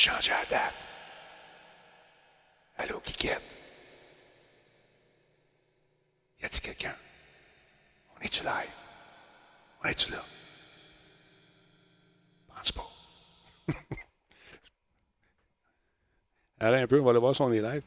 Changé la date? Allô, Kikette? Y a-t-il quelqu'un? On est-tu live? On est-tu là? Pense pas. Allez un peu, on va aller voir si on est live.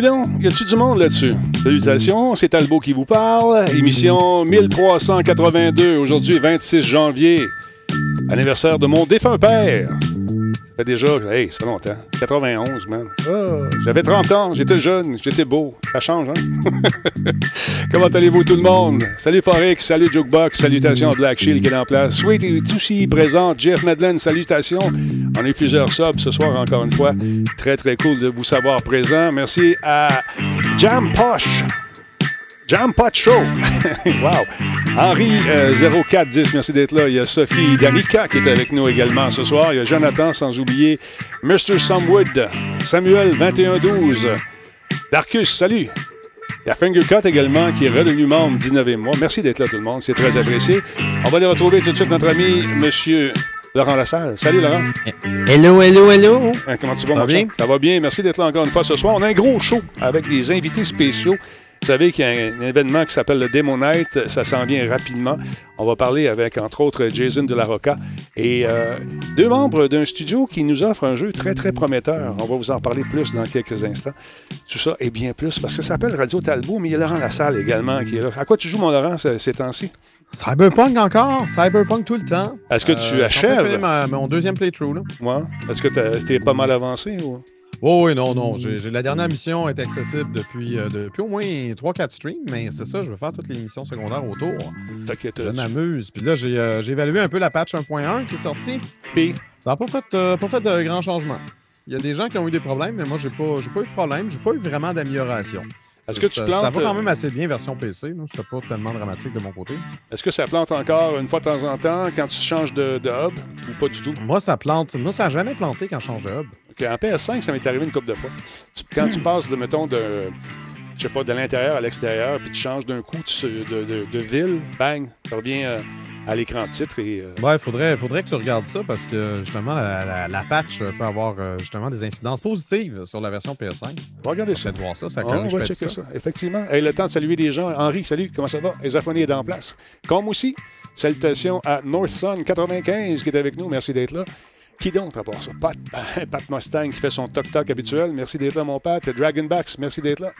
Coudon, y a-tu du monde là-dessus? Salutations, c'est Talbot qui vous parle. Émission 1382, aujourd'hui 26 janvier. Anniversaire de mon défunt père. Déjà, hey, ça longtemps. 91, man. J'avais 30 ans, j'étais jeune, j'étais beau. Ça change, hein? Comment allez-vous tout le monde? Salut Forex, salut Jukebox, salutations Black Shield qui est en place. Sweet est aussi présent. Jeff Madeleine, salutations. On eu plusieurs subs ce soir encore une fois. Très très cool de vous savoir présent. Merci à Jam Posh. Jam Pot Show. wow. Henri euh, 0410, merci d'être là. Il y a Sophie Danica qui est avec nous également ce soir. Il y a Jonathan, sans oublier Mr. Samwood. Samuel 2112. Darkus, salut. Il y a Fingercut également qui est redevenu membre 19 mois. Merci d'être là tout le monde, c'est très apprécié. On va aller retrouver tout de suite notre ami Monsieur Laurent Lassalle. Salut Laurent. Hello, hello, hello. Hein, comment tu vas, mon bien? Ça va bien. Merci d'être là encore une fois ce soir. On a un gros show avec des invités spéciaux. Vous savez qu'il y a un événement qui s'appelle le Demo Night. Ça s'en vient rapidement. On va parler avec, entre autres, Jason de la Rocca et euh, deux membres d'un studio qui nous offre un jeu très, très prometteur. On va vous en parler plus dans quelques instants. Tout ça et bien plus parce que ça s'appelle Radio Talbot, mais il y a Laurent Lassalle également qui est là. À quoi tu joues, mon Laurent, ces, temps-ci? Cyberpunk encore. Cyberpunk tout le temps. Est-ce que tu Euh, achèves? ma- mon deuxième playthrough. Là. Ouais. Est-ce que tu es pas mal avancé? Ou... Oh oui, non, non. J'ai, j'ai- la dernière mission est accessible depuis, euh, depuis au moins 3-4 streams, mais c'est ça, je veux faire toutes les missions secondaires autour. T'inquiète, Je m'amuse. Puis là, j'ai, euh, j'ai évalué un peu la patch 1.1 qui est sortie. Puis, Ça n'a pas fait, euh, pas fait de grands changements. Il y a des gens qui ont eu des problèmes, mais moi, j'ai pas, j'ai pas eu de problème. J'ai pas eu vraiment d'amélioration. est-ce que tu ça, plantes... ça va quand même assez bien version PC. là. C'était pas tellement dramatique de mon côté. Est-ce que ça plante encore une fois de temps en temps quand tu changes de, de hub ou pas du tout? Moi, ça plante. Moi, ça n'a jamais planté quand je change de hub. En PS5, ça m'est arrivé une couple de fois. Tu- quand tu passes, de, mettons, de, je sais pas, de l'intérieur à l'extérieur, puis tu changes d'un coup de, de- de ville, bang, tu reviens euh, à l'écran titre et... euh, Ouais, faudrait, faudrait que tu regardes ça parce que justement, la, la- la patch peut avoir euh, justement des incidences positives sur la version PS5. on va regarder ça. Voir ça, ça Ah, on va checker ça. ça. Effectivement. Hey, le temps de saluer des gens. Henri, salut, comment ça va? Esaphonie est en place. Comme aussi, salutations à Northsun95 qui est avec nous. Merci d'être là. Qui donc, à part ça? Pat, Pat Mustang qui fait son toc-toc habituel. Merci d'être là, mon Pat. Dragonbacks, merci d'être là.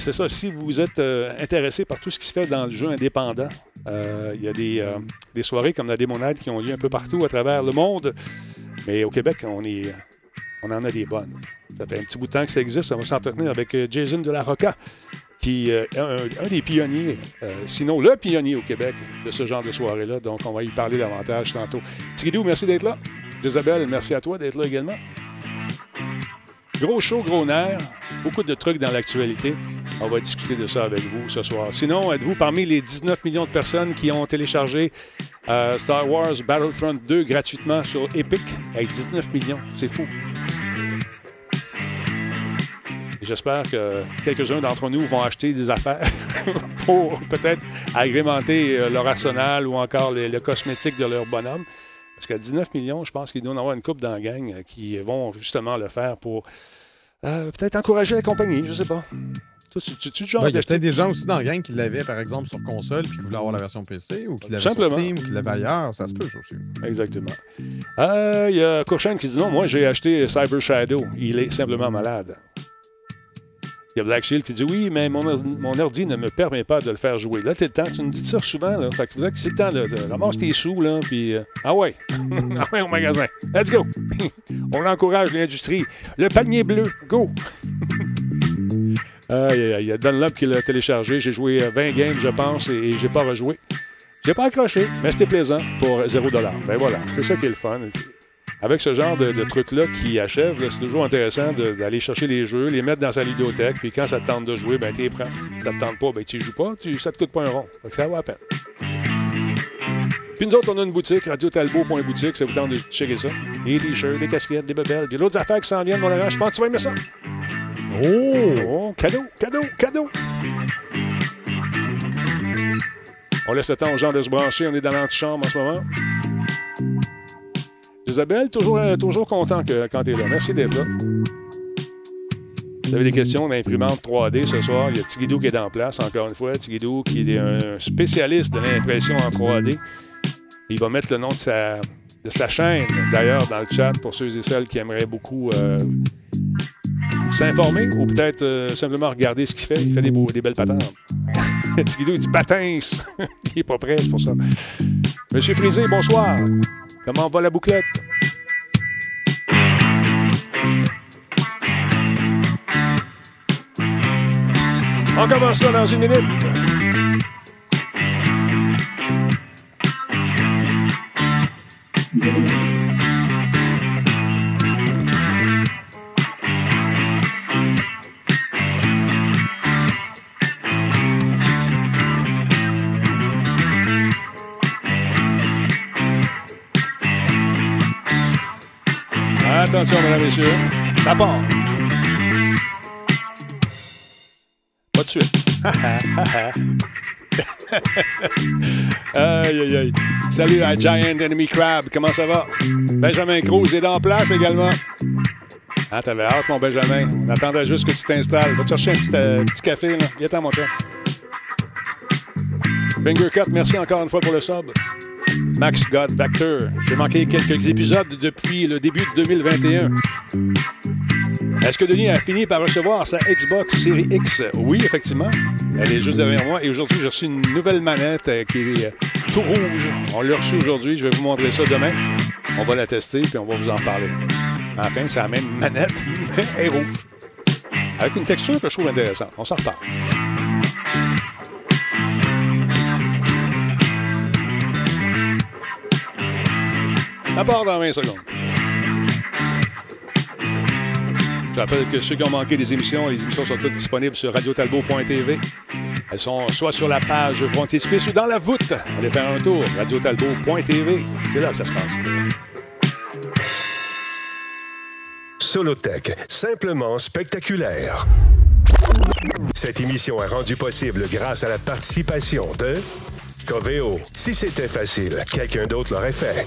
C'est ça. Si vous êtes euh, intéressé par tout ce qui se fait dans le jeu indépendant, euh, il y a des, euh, des soirées comme la Démonade qui ont lieu un peu partout à travers le monde. Mais au Québec, on, en a des bonnes. Ça fait un petit bout de temps que ça existe. On va s'entretenir avec Jason de la Rocca, qui est un, un des pionniers, sinon le pionnier au Québec de ce genre de soirée-là. Donc, on va y parler davantage tantôt. Tigidou, merci d'être là. Isabelle, merci à toi d'être là également. Gros show, gros nerf. Beaucoup de trucs dans l'actualité. On va discuter de ça avec vous ce soir. Sinon, êtes-vous parmi les 19 millions de personnes qui ont téléchargé euh, Star Wars Battlefront 2 gratuitement sur Epic? Avec 19 millions, c'est fou. J'espère que quelques-uns d'entre nous vont acheter des affaires pour peut-être agrémenter euh, leur arsenal ou encore le cosmétique de leur bonhomme. Parce qu'à 19 millions, je pense qu'il doit y en avoir une coupe dans la gang euh, qui vont justement le faire pour euh, peut-être encourager la compagnie, je sais pas. Toi, tu, tu, tu genre Ouais, Il y a d'acheter- peut-être des gens aussi dans le gang qui l'avaient, par exemple, sur console, puis qui voulaient avoir la version PC, ou qui l'avaient sur. Steam, ou qui l'avaient ailleurs. Ça se peut, ça aussi. Exactement. Euh, Il y a Courchaine qui dit non, moi j'ai acheté Cyber Shadow. Il est simplement malade. Il y a Black Shield qui dit oui, mais mon, ordi- mon ordi ne me permet pas de le faire jouer. Là, t'es le temps. Tu me dis ça souvent. Là. Fait que c'est le temps de, de ramasser tes sous. Là, puis, euh, ah ouais. ah ouais, au magasin. Let's go. On encourage l'industrie. Le panier bleu. Go. Il y a Dunlop qui l'a téléchargé. J'ai joué 20 games, je pense, et, j'ai pas rejoué. J'ai pas accroché, mais c'était plaisant pour 0 Ben voilà, c'est ça qui est le fun. Avec ce genre de, truc-là qui achève, c'est toujours intéressant d'aller chercher les jeux, les mettre dans sa ludothèque, puis quand ça te tente de jouer, ben t'es prends. Ça te tente pas, ben tu joues pas, tu, ça te coûte pas un rond. Fait que ça va à peine. Puis nous autres, on a une boutique, radiotalbo.boutique, ça vous tente de checker ça. Des t-shirts, des casquettes, des bebelles, puis d'autres affaires qui s'en viennent, mon ami. Je pense que tu vas aimer ça. Oh! oh! Cadeau, cadeau, cadeau! On laisse le temps aux gens de se brancher. On est dans l'antichambre en ce moment. Isabelle, toujours, euh, toujours content que, quand tu es là. Merci d'être là. Vous avez des questions d'imprimante 3D ce soir? Il y a Tigidou qui est en place, encore une fois. Tigidou qui est un spécialiste de l'impression en 3D. Il va mettre le nom de sa, de sa chaîne, d'ailleurs, dans le chat pour ceux et celles qui aimeraient beaucoup euh, s'informer ou peut-être euh, simplement regarder ce qu'il fait. Il fait des, beaux, des belles patentes. Tigidou, il dit patins. il n'est pas prêt, c'est pour ça. Monsieur Frisé, bonsoir. Comment va la bouclette? On commence ça dans une minute. Attention, mesdames et messieurs. Ça part. Pas de suite. aïe, aïe, aïe. Salut à Giant Enemy Crab. Comment ça va? Benjamin Cruz est en place également. Ah, t'avais hâte, mon Benjamin. On attendait juste que tu t'installes. Va te chercher un petit, euh, café, là. Viens-t'en, mon chat. Fingercut, merci encore une fois pour le sub. Max God. J'ai manqué quelques épisodes depuis le début de 2021. Est-ce que Denis a fini par recevoir sa Xbox Series X? Oui, effectivement. Elle est juste derrière moi. Et aujourd'hui, j'ai reçu une nouvelle manette qui est tout rouge. On l'a reçue aujourd'hui. Je vais vous montrer ça demain. On va la tester puis on va vous en parler. Enfin, c'est la même manette, mais elle est rouge. Avec une texture que je trouve intéressante. On s'en reparle. À part dans 20 secondes. Je rappelle que ceux qui ont manqué des émissions, les émissions sont toutes disponibles sur radiotalbo.tv. Elles sont soit sur la page Frontispice ou dans la voûte. Allez faire un tour, radiotalbo.tv. C'est là que ça se passe. Solotech, simplement spectaculaire. Cette émission est rendue possible grâce à la participation de Coveo. Si c'était facile, quelqu'un d'autre l'aurait fait.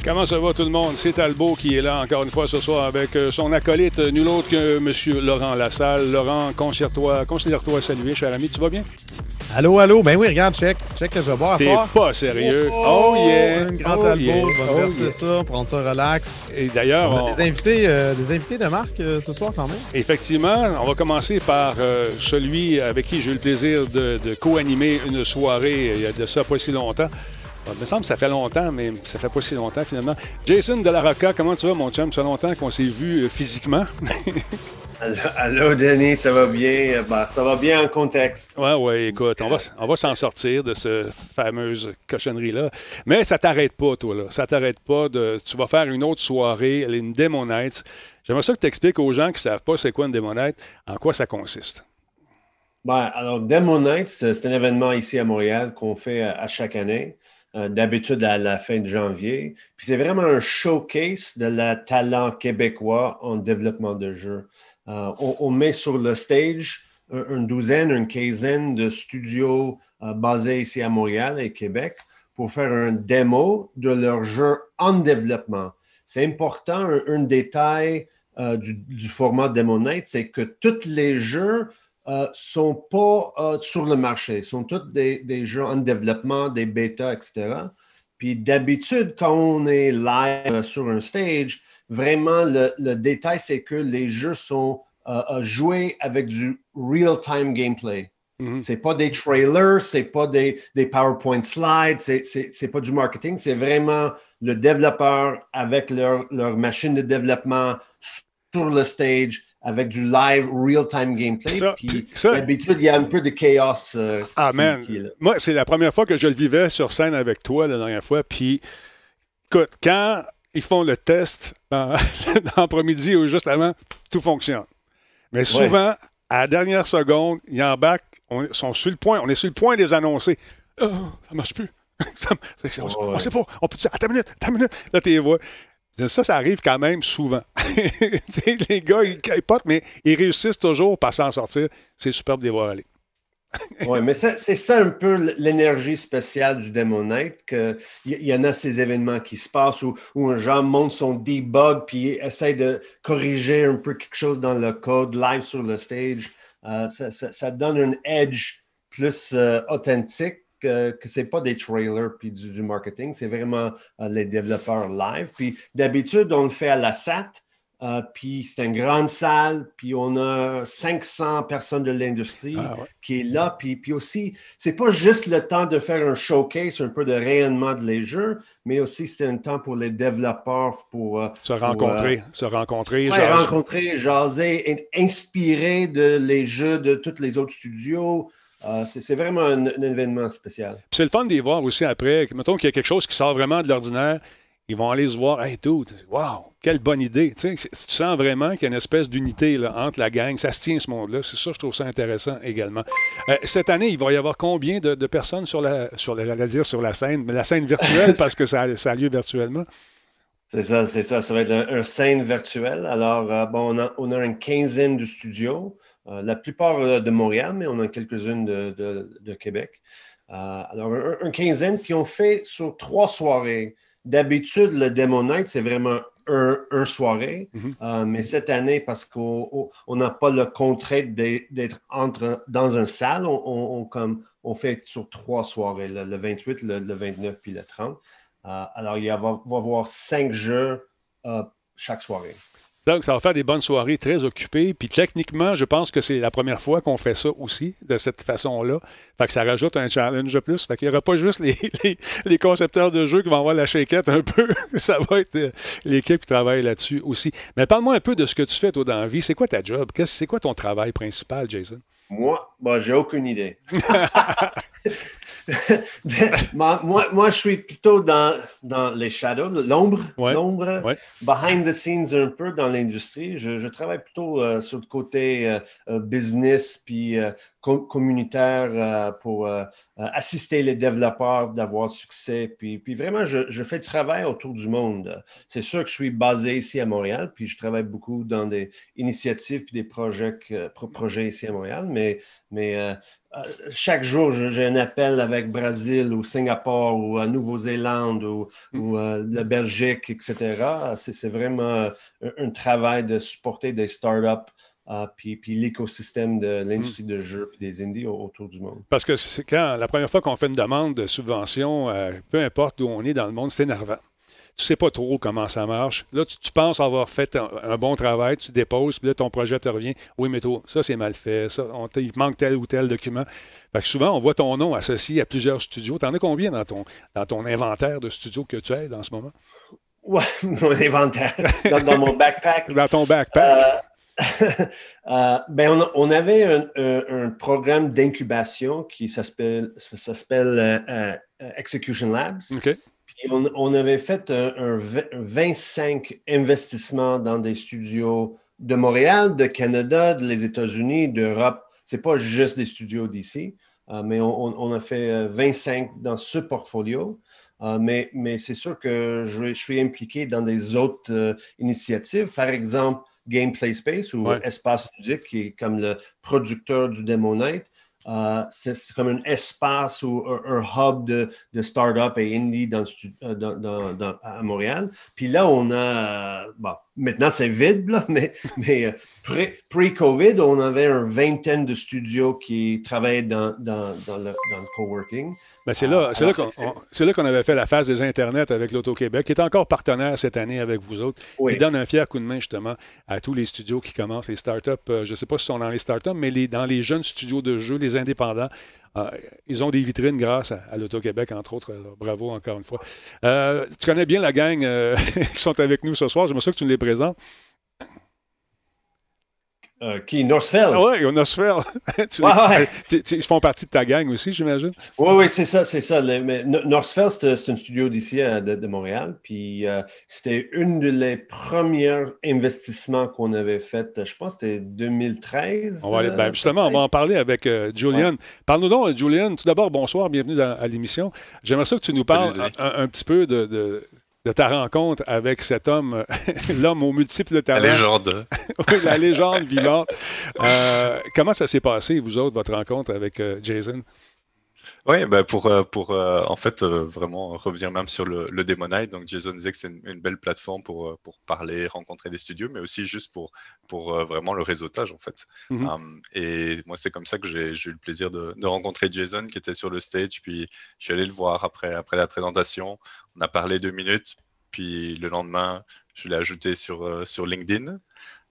Comment ça va tout le monde? C'est Talbot qui est là encore une fois ce soir avec euh, son acolyte, euh, nul autre que M. Laurent Lassalle. Laurent, considère-toi considère salué, cher ami. Tu vas bien? Allô, allô? Ben oui, regarde, check. Check que je à T'es pas sérieux. Oh, oh yeah! Un grand oh, Talbot, yeah. vais verser oh, ça, prendre ça relax. Et d'ailleurs... On a des, invités, euh, des invités de marque ce soir quand même. Effectivement, on va commencer par celui avec qui j'ai eu le plaisir de, de co-animer une soirée il y a de ça pas si longtemps. Il me semble que ça fait longtemps, mais ça fait pas si longtemps finalement. Jason de la Rocca, comment tu vas, mon chum? Ça fait longtemps qu'on s'est vu euh, physiquement. Allô, Denis, ça va bien? Ben, ça va bien en contexte. Oui, oui, écoute, on va, on va s'en sortir de cette fameuse cochonnerie-là. Mais ça t'arrête pas, toi, là. Ça t'arrête pas de. Tu vas faire une autre soirée, une Demo Night. J'aimerais ça que tu expliques aux gens qui ne savent pas c'est quoi une Demo Night, en quoi ça consiste. Ben, alors, Demo Night, c'est un événement ici à Montréal qu'on fait à chaque année. Euh, d'habitude à la fin de janvier. Puis c'est vraiment un showcase de la talent québécois en développement de jeux. Euh, on, met sur le stage une douzaine, une quinzaine de studios euh, basés ici à Montréal et Québec pour faire un démo de leurs jeux en développement. C'est important, un, détail du, du, format Demo c'est que tous les jeux ne euh, sont pas euh, sur le marché, sont tous des, jeux en développement, des bêtas, etc. Puis d'habitude, quand on est live sur un stage, vraiment, le, le détail, c'est que les jeux sont euh, joués avec du real-time gameplay. Mhm. C'est pas des trailers, c'est pas des, des PowerPoint slides, c'est pas du marketing, c'est vraiment le développeur avec leur, leur machine de développement sur le stage avec du live real-time gameplay. Ça, Puis d'habitude, il y a un peu de chaos. euh, Ah, man. qui. Moi, c'est la première fois que je le vivais sur scène avec toi la dernière fois. Puis, écoute, quand ils font le test dans, dans après-midi ou juste avant, tout fonctionne. Mais souvent, à la dernière seconde, ils embarquent, on, sont sur le point, on est sur le point de les annoncer. Oh, ça marche plus. Ça- c'est- on, on Ouais. sait pas. On peut dire, attends une minute, attends une minute. Là, t'es voix. Ça, ça arrive quand même souvent. Les gars, ils capotent, mais ils réussissent toujours par s'en sortir. C'est superbe de les voir aller. Oui, mais c'est ça un peu l'énergie spéciale du Demo Night, qu'il y, en a ces événements qui se passent où, où un genre monte son debug puis essaie de corriger un peu quelque chose dans le code live sur le stage. Euh, ça donne un edge plus euh, authentique que, que c'est pas des trailers puis du, du marketing, c'est vraiment euh, les développeurs live. Puis d'habitude, on le fait à la SAT. euh, puis c'est une grande salle, puis on a 500 personnes de l'industrie Ah, ouais. qui est là. Puis, puis aussi, c'est pas juste le temps de faire un showcase, un peu de rayonnement de les jeux, mais aussi c'est un temps pour les développeurs pour euh, Se pour, rencontrer, se rencontrer. ouais, jaser. rencontrer, jaser, in- inspirer de les jeux de tous les autres studios. Euh, c'est vraiment un, un événement spécial. C'est le fun de les voir aussi après. Mettons qu'il y a quelque chose qui sort vraiment de l'ordinaire. Ils vont aller se voir. Hey, dude, wow, quelle bonne idée. Tu, sais, tu sens vraiment qu'il y a une espèce d'unité entre la gang. Ça se tient, ce monde-là. C'est ça, je trouve ça intéressant également. Euh, cette année, il va y avoir combien de, de personnes sur la, sur la, dire sur la scène, mais la scène virtuelle, parce que ça, a- ça a lieu virtuellement? C'est ça, c'est ça. Ça va être un, un scène virtuel. Alors, euh, bon, on a, on a une quinzaine de studios, la plupart euh, de Montréal, mais on a quelques-unes de, de- de Québec. Euh, alors, un, un quinzaine qui ont fait sur trois soirées. D'habitude, le Demo Night, c'est vraiment un, un soirée. Mhm. Euh, mais cette année, parce qu'on on- on n'a pas le contrat d'être d'être entre dans une salle, on, on- on comme, on fait sur trois soirées, le, le 28, le, le 29 puis le 30. Euh, alors, il y a- va, va y avoir cinq jeux euh, chaque soirée. Donc, ça va faire des bonnes soirées très occupées. Puis techniquement, je pense que c'est la première fois qu'on fait ça aussi, de cette façon-là. Fait que ça rajoute un challenge de plus. Fait qu'il n'y aura pas juste les, les- les concepteurs de jeux qui vont avoir la shakeette un peu. ça va être euh, l'équipe qui travaille là-dessus aussi. Mais parle-moi un peu de ce que tu fais, toi, dans la vie. C'est quoi ta job? C'est quoi ton travail principal, Jason? Moi, bah, j'ai aucune idée. moi, moi, moi, je suis plutôt dans, dans les shadows, l'ombre, Ouais, l'ombre, ouais. behind the scenes un peu dans l'industrie. Je, je travaille plutôt euh, sur le côté euh, euh, business puis euh, co- communautaire pour assister les développeurs d'avoir succès. Puis, puis vraiment, je, je fais du travail autour du monde. C'est sûr que je suis basé ici à Montréal, puis je travaille beaucoup dans des initiatives puis des projets, projets ici à Montréal, mais, mais chaque jour, j'ai un appel avec Brésil ou Singapour ou à Nouvelle-Zélande ou, ou euh, la Belgique, etc. C'est vraiment un, un travail de supporter des startups euh, puis, puis l'écosystème de l'industrie de jeux puis des indies au- autour du monde. Parce que c'est quand la première fois qu'on fait une demande de subvention, euh, peu importe où on est dans le monde, c'est énervant. Tu sais pas trop comment ça marche. Là, tu, tu penses avoir fait un, un bon travail, tu déposes, puis là, ton projet te revient. Oui, mais toi, ça, c'est mal fait. Ça, on il manque tel ou tel document. Fait que souvent, on voit ton nom associé à plusieurs studios. T'en as combien dans ton, dans ton inventaire de studios que tu aides en ce moment? Ouais, mon inventaire dans, dans mon backpack. Dans ton backpack? Euh, ben on, avait un, un- un programme d'incubation qui s'appelle euh, euh, Execution Labs. OK. On, on avait fait un, un v- un 25 investissements dans des studios de Montréal, de Canada, des États-Unis, d'Europe. C'est pas juste des studios d'ici, euh, mais on, a fait euh, 25 dans ce portfolio. Euh, mais mais c'est sûr que je, je suis impliqué dans des autres euh, initiatives. Par exemple, Gameplay Space ou Ouais. Espace Ludique, qui est comme le producteur du Demo Night. Euh, c'est comme un espace ou un, hub de, de start-up et indie euh, dans- dans- dans- à Montréal. Puis là, on a, euh, maintenant c'est vide, là, mais, mais euh, pré-COVID, on avait une vingtaine de studios qui travaillaient dans, dans, dans, le, dans le coworking. Ben c'est là, c'est là, qu'on, là qu'on avait fait la phase des Internet avec l'Auto-Québec, qui est encore partenaire cette année avec vous autres. Il donne un fier coup de main justement à tous les studios qui commencent, les startups. Euh, je ne sais pas si sont dans les startups, mais les, dans les jeunes studios de jeux, les indépendants, euh, ils ont des vitrines grâce à, l'Auto-Québec, entre autres. bravo encore une fois. Euh, tu connais bien la gang qui sont avec nous ce soir. J'aimerais ça que tu nous les présentes. Euh, qui, Northfell? Ah oui, Northfell. ils font partie de ta gang aussi, j'imagine? Oui, oui, c'est ça, c'est ça. mais Northfell, c'est un studio d'ici de, Montréal. Puis euh, c'était une des premiers investissements qu'on avait fait, je pense que c'était 2013. On va ben, euh, justement, on va en parler avec Julian. Parle-nous donc, Julian. Tout d'abord, bonsoir, bienvenue à l'émission. J'aimerais ça que tu nous parles un, petit peu de de ta rencontre avec cet homme, l'homme aux multiples talents. La légende. oui, la légende vivante. Euh, comment ça s'est passé, vous autres, votre rencontre avec euh, Jason? Oui, bah pour, euh, pour euh, en fait euh, vraiment revenir même sur le, le Demonite. Donc Jason disait que c'est une, belle plateforme pour, pour parler, rencontrer des studios, mais aussi juste pour, pour vraiment le réseautage en fait. Mm-hmm. Hum, et moi, c'est comme ça que j'ai eu le plaisir de, de, rencontrer Jason qui était sur le stage. Puis je suis allé le voir après, après la présentation. On a parlé deux minutes. Puis le lendemain, je l'ai ajouté sur, sur LinkedIn.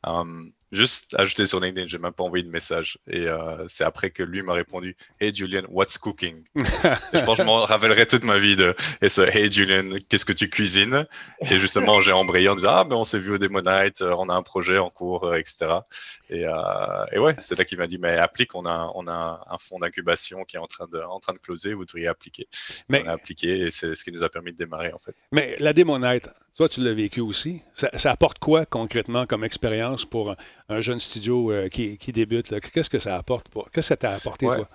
Hum, juste ajouté sur LinkedIn, j'ai même pas envoyé de message. Et euh, c'est après que lui m'a répondu Hey Julian, what's cooking? Je pense que je m'en rappellerai toute ma vie de et ce Hey Julian, qu'est-ce que tu cuisines? Et justement, j'ai embrayé en disant Ah, ben on s'est vu au Demo Night, euh, on a un projet en cours, euh, etc. Et, euh, et ouais, c'est là qu'il m'a dit Mais applique, on a, on a un fonds d'incubation qui est en train de, en train de closer, vous devriez appliquer. Mais... On a appliqué et c'est ce qui nous a permis de démarrer en fait. Mais la Demo Night, toi, tu l'as vécu aussi. Ça, ça apporte quoi concrètement comme expérience pour un jeune studio euh, qui, débute, qu'est-ce que ça apporte? Qu'est-ce que ça t'a apporté, toi?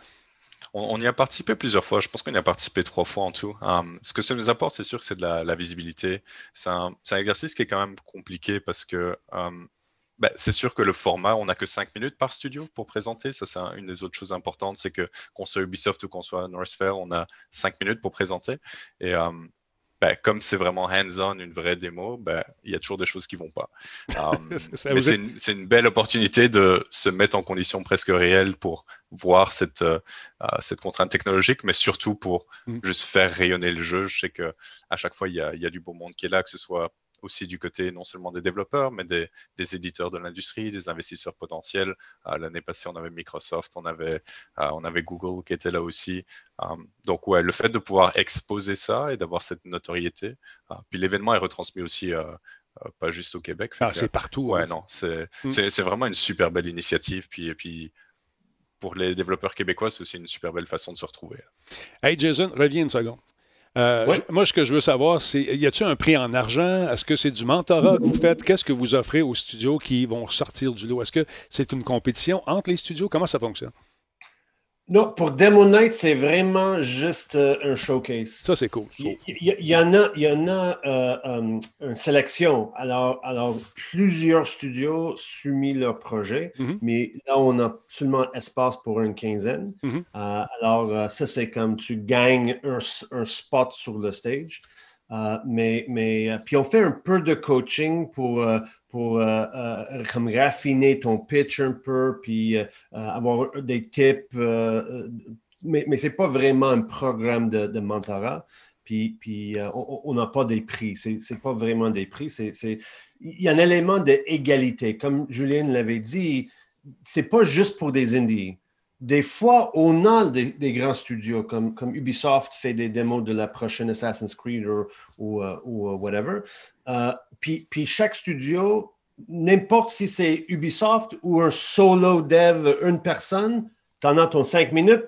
On, y a participé plusieurs fois. Je pense qu'on y a participé trois fois en tout. Hum, ce que ça nous apporte, c'est sûr que c'est de la, visibilité. C'est un, exercice qui est quand même compliqué parce que hum, ben, c'est sûr que le format, on n'a que cinq minutes par studio pour présenter. Ça, c'est une des autres choses importantes, c'est que qu'on soit Ubisoft ou qu'on soit Northfair, on a cinq minutes pour présenter. Et hum, ben, comme c'est vraiment hands-on, une vraie démo, ben, il y a toujours des choses qui vont pas. Um, mais c'est une, belle opportunité de se mettre en condition presque réelle pour voir cette, euh, euh, cette contrainte technologique, mais surtout pour mm. juste faire rayonner le jeu. Je sais que à chaque fois, il y a, il y a du beau monde qui est là, que ce soit aussi du côté non seulement des développeurs, mais des, éditeurs de l'industrie, des investisseurs potentiels. Euh, l'année passée, on avait Microsoft, on avait, euh, on avait Google qui était là aussi. Euh, donc, ouais, le fait de pouvoir exposer ça et d'avoir cette notoriété. puis l'événement est retransmis aussi. pas juste au Québec. Ah, c'est partout. Ouais, non, mm. c'est vraiment une super belle initiative. Puis, et puis, pour les développeurs québécois, c'est aussi une super belle façon de se retrouver. Hey Jason, reviens une seconde. Euh, moi, ce que je veux savoir, c'est y a-t-il un prix en argent? Est-ce que c'est du mentorat que vous faites? Qu'est-ce que vous offrez aux studios qui vont sortir du lot? Est-ce que c'est une compétition entre les studios? Comment ça fonctionne? Non, pour Demo Night, c'est vraiment juste euh, un showcase. Ça, c'est cool. Il y, en a, il y en a euh, euh, une sélection. Alors, alors, plusieurs studios soumis leur projet, mm-hmm. mais là, on a seulement espace pour une quinzaine. Mm-hmm. alors, ça, c'est comme tu gagnes un, un, spot sur le stage. Mais, mais puis on fait un peu de coaching pour, pour euh, euh, comme raffiner ton pitch un peu, puis euh, avoir des tips. mais mais ce n'est pas vraiment un programme de, mentorat. Puis, puis on n'a pas des prix. Ce n'est pas vraiment des prix. Il y a un élément d'égalité. Comme Julien l'avait dit, c'est pas juste pour des indies. Des fois, on a des, grands studios, comme, comme Ubisoft fait des démos de la prochaine Assassin's Creed ou, ou, ou whatever. Euh, puis, puis, chaque studio, n'importe si c'est Ubisoft ou un solo dev, une personne, tu en as ton cinq minutes,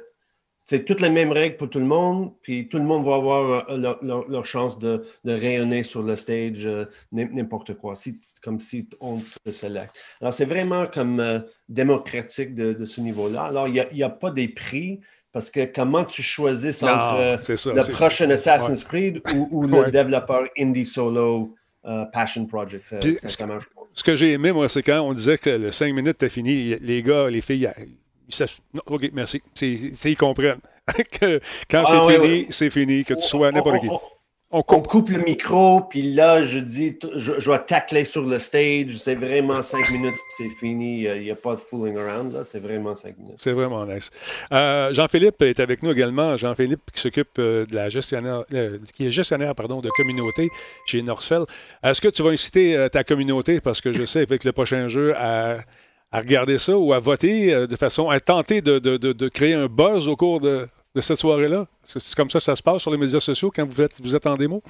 c'est toutes les mêmes règles pour tout le monde, puis tout le monde va avoir euh, leur, chance de, rayonner sur le stage, euh, n'importe quoi, comme si on te sélecte. Alors, c'est vraiment comme euh, démocratique de, ce niveau-là. Alors, il n'y a, pas des prix, parce que comment tu choisis entre le prochain Assassin's Creed ou, le développeur indie solo Passion Project? Ce que j'ai aimé, moi, c'est quand on disait que le 5 minutes était fini, les gars, les filles, non, OK, merci. ils comprennent que quand ah, c'est fini, c'est fini, que tu sois n'importe qui. on coupe. le micro, puis là, je dis, je, je vais tacler sur le stage. C'est vraiment cinq minutes, c'est fini. Il n'y a pas de fooling around, là. C'est vraiment cinq minutes. C'est vraiment nice. Euh, Jean-Philippe est avec nous également. Jean-Philippe qui s'occupe euh, de la gestionnaire, euh, qui est gestionnaire, pardon, de communauté chez Northfell. Est-ce que tu vas inciter ta communauté, parce que je sais, avec le prochain jeu, à, regarder ça ou à voter de façon à tenter de, de créer un buzz au cours de, de cette soirée-là? C'est comme ça que ça se passe sur les médias sociaux quand vous êtes, vous êtes en démo?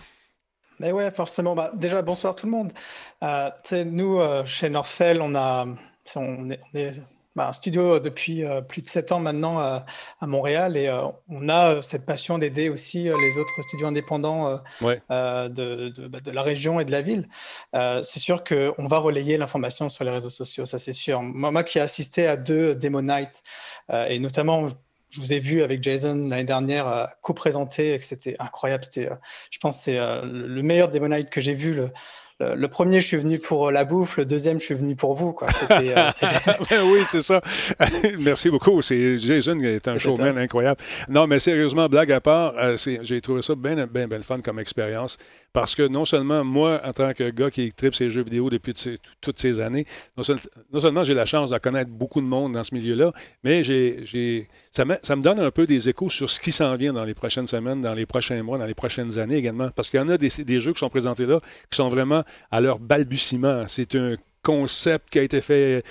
Mais ouais, forcément. Bah, déjà, bonsoir tout le monde. Euh, nous, euh, chez Northfell, on, a, on est, bah, un studio depuis euh, plus de sept ans maintenant à Montréal et on a cette passion d'aider aussi les autres studios indépendants de, de, bah, de, la région et de la ville. c'est sûr qu'on va relayer l'information sur les réseaux sociaux, ça c'est sûr. Moi, moi, qui ai assisté à deux Demo Nights et notamment je vous ai vu avec Jason l'année dernière euh, co-présenter et que c'était incroyable. C'était, euh, je pense, c'est euh, le meilleur Demonite que j'ai vu. Le, le, premier, je suis venu pour la bouffe. Le deuxième, je suis venu pour vous. Quoi. Ben oui, c'est ça. Merci beaucoup. C'est, Jason est un showman incroyable. Non, mais sérieusement, blague à part, j'ai trouvé ça bien, bien, bien fun comme expérience. Parce que non seulement moi, en tant que gars qui tripe ses jeux vidéo depuis toutes ces années, non, seulement j'ai la chance de connaître beaucoup de monde dans ce milieu-là, mais j'ai ça me, donne un peu des échos sur ce qui s'en vient dans les prochaines semaines, dans les prochains mois, dans les prochaines années également. Parce qu'il y en a des, des, jeux qui sont présentés là qui sont vraiment à leur balbutiement. C'est un concept qui a été fait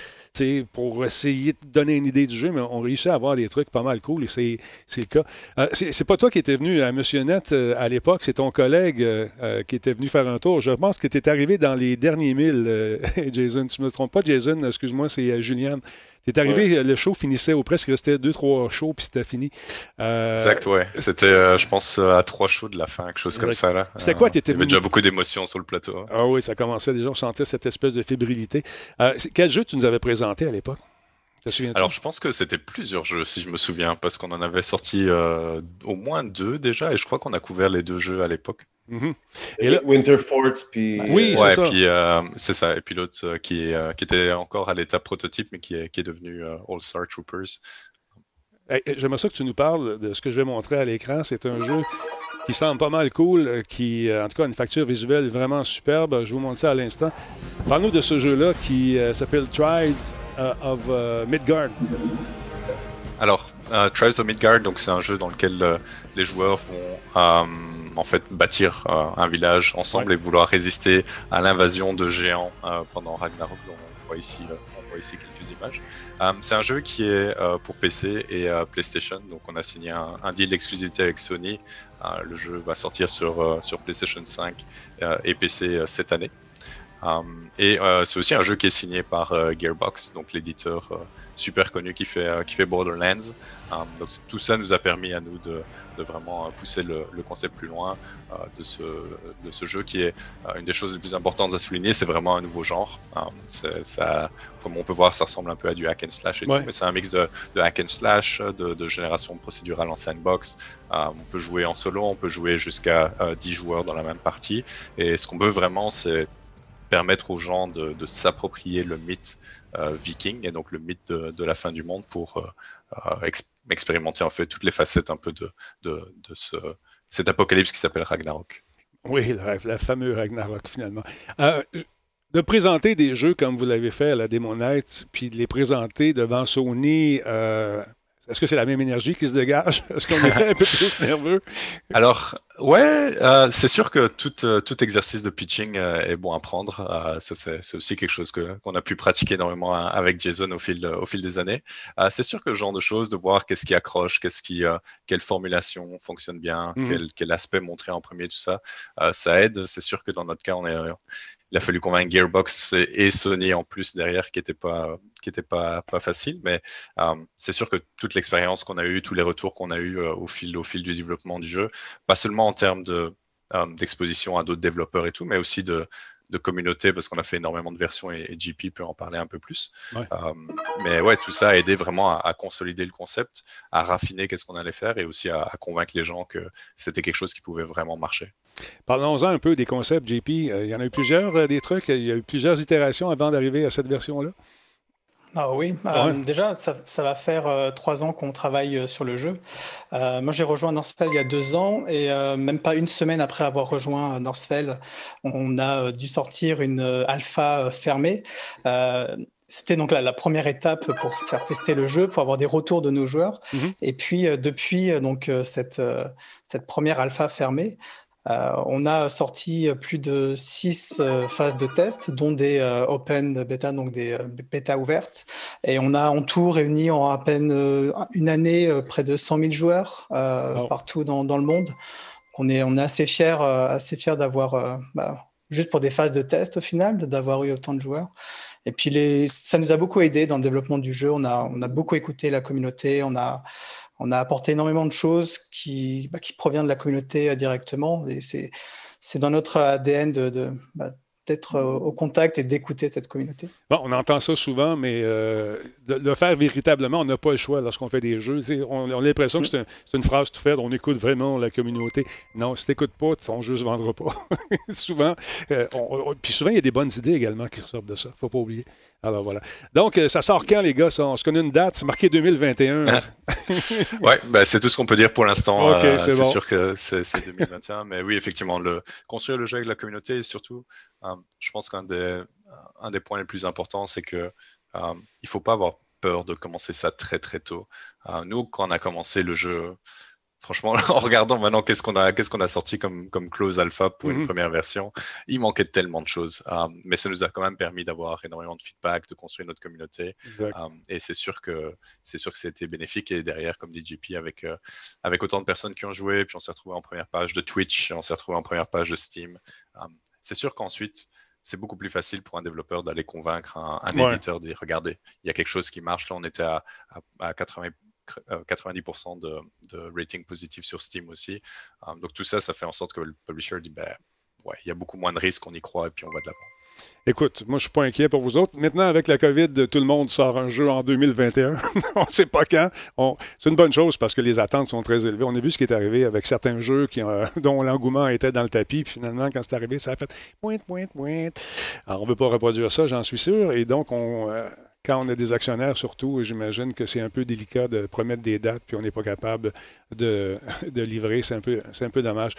pour essayer de donner une idée du jeu, mais on réussit à avoir des trucs pas mal cool et c'est, le cas. Euh, c'est, pas toi qui étais venu à Monsieur Net euh, à l'époque, c'est ton collègue euh, qui était venu faire un tour. Je pense que tu es arrivé dans les derniers milles, Jason. Tu me trompes pas, Jason, excuse-moi, c'est Juliane. Tu es arrivé, le show finissait au presque, restait deux, trois shows, puis c'était fini. exact, ouais. C'était, je pense, à trois shows de la fin, quelque chose comme ça. là. C'était quoi, tu étais Il y avait déjà beaucoup d'émotions sur le plateau. Hein. Ah oui, ça commençait déjà, on sentait cette espèce de fébrilité. quel jeu tu nous avais présenté à l'époque? Alors, je pense que c'était plusieurs jeux, si je me souviens, parce qu'on en avait sorti euh, au moins deux déjà, et je crois qu'on a couvert les deux jeux à l'époque. Mhm. Et là... Winter Forts, puis. Oui, c'est ça. Puis, euh, c'est ça. Et puis l'autre euh, qui, qui était encore à l'état prototype, mais qui est, qui est devenu All Star Troopers. J'aimerais ça que tu nous parles de ce que je vais montrer à l'écran. C'est un jeu qui semble pas mal cool, qui, en tout cas, a une facture visuelle vraiment superbe. Je vous montre ça à l'instant. Parle-nous de ce jeu-là qui s'appelle Trials euh, of euh, Midgard. Alors, euh, Trials of Midgard, donc c'est un jeu dans lequel les joueurs vont en fait bâtir un village ensemble et vouloir résister à l'invasion de géants pendant Ragnarok. on voit ici, on voit ici quelques images. c'est un jeu qui est pour PC et PlayStation, donc on a signé un, deal d'exclusivité avec Sony. le jeu va sortir sur, sur PlayStation 5 et PC cette année. Um, et euh, c'est aussi un jeu qui est signé par euh, Gearbox, donc l'éditeur euh, super connu qui fait, qui fait Borderlands. Um, donc tout ça nous a permis à nous de, de vraiment pousser le, le, concept plus loin de, ce, de ce jeu qui est une des choses les plus importantes à souligner. C'est vraiment un nouveau genre. Um, ça, comme on peut voir, ça ressemble un peu à du hack and slash et tout, mais c'est un mix de, de, hack and slash, de, de génération procédurale en sandbox. on peut jouer en solo, on peut jouer jusqu'à 10 joueurs dans la même partie. Et ce qu'on veut vraiment, c'est permettre aux gens de, s'approprier le mythe euh, viking et donc le mythe de, la fin du monde pour euh, euh, expérimenter en fait toutes les facettes un peu de, de, ce, cet apocalypse qui s'appelle Ragnarok. Oui, la, fameuse Ragnarok finalement. de présenter des jeux comme vous l'avez fait à la Demo Night, puis de les présenter devant Sony est-ce que c'est la même énergie qui se dégage? Est-ce qu'on est un peu plus nerveux? Alors, ouais, euh, c'est sûr que tout, euh, tout exercice de pitching euh, est bon à prendre. c'est, aussi quelque chose qu'on a pu pratiquer énormément avec Jason au fil, au fil des années. c'est sûr que ce genre de choses, de voir qu'est-ce qui accroche, qu'est-ce qui, quelle formulation fonctionne bien, mhm. quel, quel, aspect montrer en premier, tout ça, ça aide. C'est sûr que dans notre cas, on est il a fallu convaincre Gearbox et Sony en plus derrière qui n'était pas qui était pas pas facile mais euh, c'est sûr que toute l'expérience qu'on a eue tous les retours qu'on a eu euh, au fil au fil du développement du jeu pas seulement en termes de euh, d'exposition à d'autres développeurs et tout mais aussi de de communauté parce qu'on a fait énormément de versions et, JP peut en parler un peu plus. mais ouais, tout ça a aidé vraiment à, consolider le concept, à raffiner qu'est-ce qu'on allait faire et aussi à, convaincre les gens que c'était quelque chose qui pouvait vraiment marcher. Parlons-en un peu des concepts, JP. Il y en a eu plusieurs, des trucs. Il y a eu plusieurs itérations avant d'arriver à cette version-là. Ah oui, Ah ouais. euh, déjà, ça, ça va faire euh, trois ans qu'on travaille euh, sur le jeu. Moi, j'ai rejoint Northfell il y a deux ans et même pas une semaine après avoir rejoint Northfell, on a dû sortir une alpha fermée. C'était donc la, la première étape pour faire tester le jeu, pour avoir des retours de nos joueurs. Mhm. Et puis, depuis donc, cette, cette première alpha fermée, on a sorti plus de six euh, phases de test, dont des euh, open beta, donc des euh, bêta ouvertes. Et on a en tout réuni en à peine euh, une année euh, près de 100 000 joueurs euh, Wow. partout dans, dans le monde. On est, on est assez fiers, euh, assez fiers d'avoir, euh, bah, juste pour des phases de test au final, d'avoir eu autant de joueurs. Et puis les, ça nous a beaucoup aidé dans le développement du jeu. On a, on a beaucoup écouté la communauté. On a, on a apporté énormément de choses qui, bah, proviennent de la communauté euh, directement. C'est, dans notre ADN de, de, bah, d'être euh, au contact et d'écouter cette communauté. Bon, on entend ça souvent, mais euh, de le faire véritablement, on n'a pas le choix lorsqu'on fait des jeux. On, on a l'impression que c'est un- c'est une phrase tout faite, on écoute vraiment la communauté. Non, si tu n'écoutes pas, ton jeu ne se vendra pas. souvent, euh, on- on- puis souvent, il y a des bonnes idées également qui sortent de ça. faut pas oublier. Alors voilà. Donc, euh, ça sort quand, les gars? Ça? On se connaît une date, c'est marqué 2021. Ouais, bah, c'est tout ce qu'on peut dire pour l'instant. Euh, c'est bon. sûr que c'est c'est 2021. mais oui, effectivement, le, construire le jeu avec la communauté et surtout, je pense qu'un des, un des points les plus importants, c'est que euh, il faut pas avoir peur de commencer ça très très tôt. Euh, nous, quand on a commencé le jeu, franchement, en regardant maintenant qu'est-ce qu'on a, qu'est-ce qu'on a sorti comme, comme close alpha pour Mhm. une première version, il manquait tellement de choses. Euh, mais ça nous a quand même permis d'avoir énormément de feedback, de construire notre communauté. Um, et c'est sûr que c'est sûr que c'était bénéfique. Et derrière, comme dit JP, avec, euh, avec autant de personnes qui ont joué, puis on s'est retrouvé en première page de Twitch, on s'est retrouvé en première page de Steam. um, c'est sûr qu'ensuite, c'est beaucoup plus facile pour un développeur d'aller convaincre un, un Ouais. éditeur de dire regardez, il y a quelque chose qui marche. Là, on était à, à, à 80 euh, 90% de, de rating positif sur Steam aussi. Um, donc tout ça, ça fait en sorte que le publisher dit ben, il y a beaucoup moins de risques, on y croit et puis on va de l'avant. Écoute, moi, je suis pas inquiet pour vous autres. Maintenant, avec la COVID, tout le monde sort un jeu en 2021. on ne sait pas quand. C'est une bonne chose parce que les attentes sont très élevées. On a vu ce qui est arrivé avec certains jeux qui, ont- dont l'engouement était dans le tapis. Puis finalement, quand c'est arrivé, ça a fait pointe, pointe, pointe. Alors, on ne veut pas reproduire ça, j'en suis sûr. Et donc, on, euh, quand on a des actionnaires, surtout, j'imagine que c'est un peu délicat de promettre des dates puis on n'est pas capable de, de livrer. C'est un, peu- c'est un peu dommage.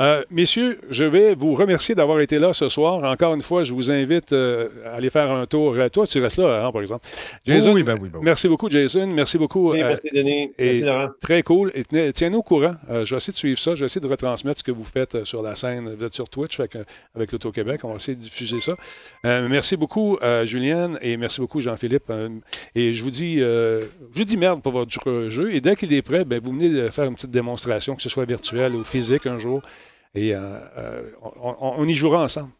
Euh, messieurs, je vais vous remercier d'avoir été là ce soir. Encore une fois, je vous invite euh, à aller faire un tour. Euh, Toi, tu restes là, hein, par exemple. Jason, oui, ben oui, ben oui. merci beaucoup, Jason. Merci beaucoup. Merci, euh, merci, Denis. et- Merci, Laurent. Très cool. Et tiens-nous au courant. Euh, je vais essayer de suivre ça. Je vais essayer de retransmettre ce que vous faites sur la scène. Vous êtes sur Twitch fait que- avec l'Auto-Québec. On va essayer de diffuser ça. Euh, merci beaucoup, euh, Julienne, et merci beaucoup, Jean-Philippe. Euh, et je vous dis, euh, je vous dis merde pour votre jeu. Et dès qu'il est prêt, ben, vous venez de faire une petite démonstration, que ce soit virtuelle ou physique un jour. Et euh, on, y jouera ensemble.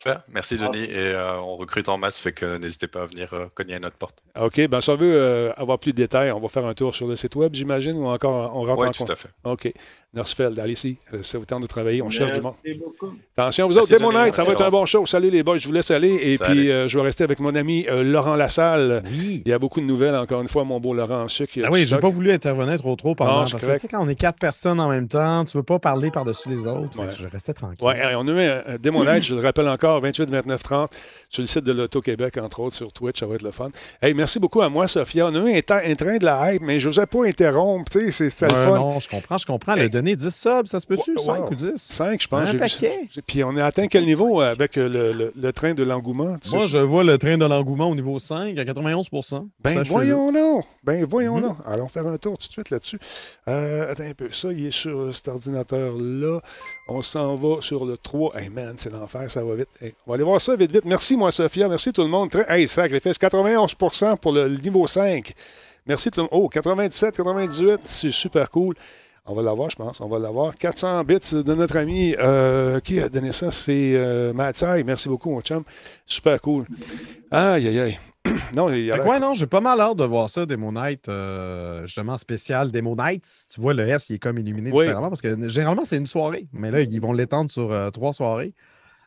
Super. Merci Denis et euh, on recrute en masse, fait que n'hésitez pas à venir cogner à notre porte. OK. Ben, si on veut avoir plus de détails, on va faire un tour sur le site web, j'imagine, ou encore on rentre Oui, en tout compte. à fait. OK. Northfeld, allez-y. Euh, Ça vous tente de travailler. On cherche du monde. Merci beaucoup. Attention, vous Merci, autres, Démonite, Denis. ça va être un bon show. Salut les boys, je vous laisse aller. Et Salut. puis, euh, je vais rester avec mon ami euh, Laurent Lassalle. Oui. Il y a beaucoup de nouvelles, encore une fois, mon beau Laurent en sucre. Ah oui, j'ai pas voulu intervenir trop trop pendant Non, parce que tu sais, quand on est quatre personnes en même temps, tu veux pas parler par-dessus les autres. Ouais. Je restais tranquille. Ouais, on a eu un, un Démonite, je le rappelle encore, 28, 29, 30, sur le site de l'Auto-Québec, entre autres, sur Twitch, ça va être le fun. Hey, merci beaucoup à moi, Sophia. On a eu un, train de la hype, mais je n'osais pas interrompre, tu sais, c'est- le fun. non, je comprends, je comprends. Hey. Le donner 10 subs, ça se peut-tu? Wow. 5 ou 10? 5, je pense. Un paquet. Puis on a atteint quel niveau euh, avec euh, le, le- le train de l'engouement? Moi, je vois le train de l'engouement au niveau 5 à 91 Ben Sachez-le. voyons donc. Ben voyons Mhm. donc. Allons faire un tour tout de suite là-dessus. Euh, attends un peu. Ça, il est sur cet ordinateur-là. On s'en va sur le 3. Hey man, c'est l'enfer, ça va vite. Hey, on va aller voir ça vite, vite. Merci, moi, Sophia. Merci tout le monde. Très... Hey, sacrifice. 91% pour le niveau 5. Merci tout le monde. Oh, 97, 98. C'est super cool. On va l'avoir, je pense. On va l'avoir. 400 bits de notre ami. euh, qui a donné ça? C'est euh, Matt Sai. Merci beaucoup, mon chum. Super cool. Aïe, aïe, aïe. non, il y a ouais, non, j'ai pas mal hâte de voir ça, Demo Night, euh, justement spécial Demo Nights. Tu vois, le S, il est comme illuminé Oui. différemment parce que généralement, c'est une soirée, mais là, ils vont l'étendre sur euh, trois soirées.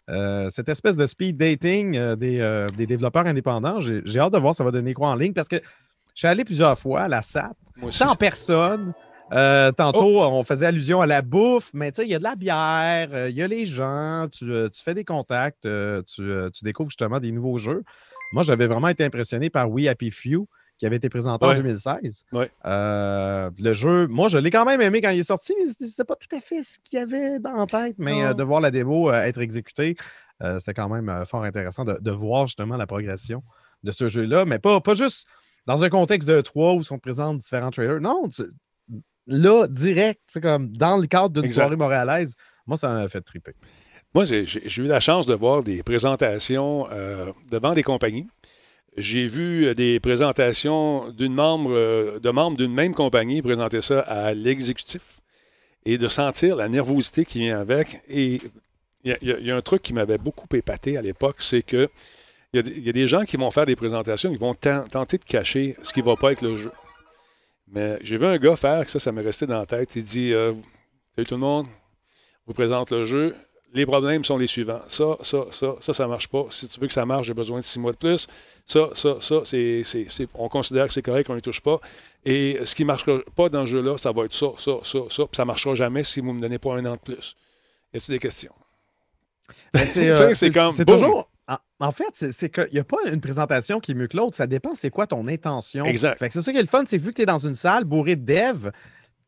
Euh, cette espèce de speed dating euh, des, euh, des développeurs indépendants, j'ai hâte de voir ça va donner quoi en ligne parce que je suis allé plusieurs fois à la SAT, sans personne. Euh, tantôt, Oh! on faisait allusion à la bouffe, mais tu sais, il y a de la bière, euh, il y a les gens, tu, euh, tu fais des contacts, euh, tu, tu découvres justement des nouveaux jeux. Moi, j'avais vraiment été impressionné par We Happy Few qui avait été présenté en 2016. Euh, le jeu, moi, je l'ai quand même aimé quand il est sorti, mais c'est pas tout à fait ce qu'il y avait dans la tête. Mais de voir la démo être exécutée, c'était quand même fort intéressant de, voir justement la progression de ce jeu-là, mais pas, pas juste dans un contexte de 3 où sont présents différents trailers. Non, là, direct, comme dans le cadre d'une soirée montréalaise, moi, ça m'a fait triper. Moi, j'ai eu la chance de voir des présentations devant des compagnies j'ai vu euh, des présentations d'une membre, euh, de membres d'une même compagnie présenter ça à l'exécutif et de sentir la nervosité qui vient avec. Et il y, a un truc qui m'avait beaucoup épaté à l'époque, c'est que il y, a des gens qui vont faire des présentations, qui vont tenter de cacher ce qui ne va pas avec le jeu. Mais j'ai vu un gars faire ça, ça m'est resté dans la tête. Il dit euh, Salut tout le monde, je vous présente le jeu les problèmes sont les suivants. Ça, ça, ça, ça, ça marche pas. Si tu veux que ça marche, j'ai besoin de six mois de plus. Ça, ça, ça, c'est, on considère que c'est correct, on ne touche pas. Et ce qui ne marchera pas dans ce jeu-là, ça va être ça, ça, ça, ça. Puis ça ne marchera jamais si vous ne me donnez pas un an de plus. Y a-t-il des questions? c'est, euh, comme. C'est toujours. En fait, c'est qu'il n'y a pas une présentation qui est mieux que l'autre. Ça dépend c'est quoi ton intention. Exact. c'est ça qui est le fun, c'est vu que tu es dans une salle bourrée de devs,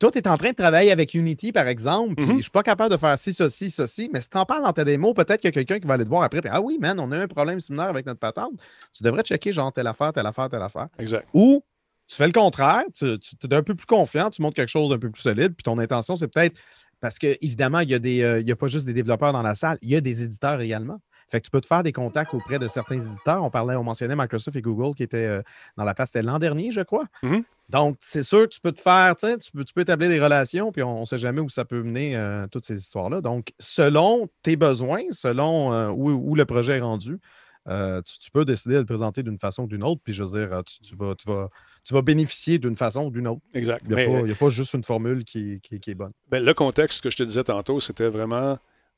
toi, tu es en train de travailler avec Unity, par exemple, puis je suis pas capable de faire ci, ceci, ceci, mais si tu en parles dans ta démo, peut-être qu'il y a quelqu'un qui va aller te voir après, puis ah oui, man, on a un problème similaire avec notre patente. Tu devrais checker genre telle affaire, telle affaire, telle affaire. Exact. Ou tu fais le contraire, tu, es un peu plus confiant, tu montres quelque chose d'un peu plus solide, puis ton intention, c'est peut-être parce qu'évidemment, il y a des, euh, il y a pas juste des développeurs dans la salle, il y a des éditeurs également. Fait que tu peux te faire des contacts auprès de certains éditeurs. On parlait, on mentionnait Microsoft et Google qui étaient euh, dans la place, c'était l'an dernier, je crois. Mm-hmm. Donc, c'est sûr que tu peux te faire, tu peux, tu peux établir des relations, puis on ne sait jamais où ça peut mener euh, toutes ces histoires-là. Donc, selon tes besoins, selon euh, où, le projet est rendu, tu, peux décider de le présenter d'une façon ou d'une autre, puis je veux dire, tu, vas, tu, vas, tu vas bénéficier d'une façon ou d'une autre. Exact. Il n'y a, pas juste une formule qui, est bonne. Ben, le contexte que je te disais tantôt, c'était vraiment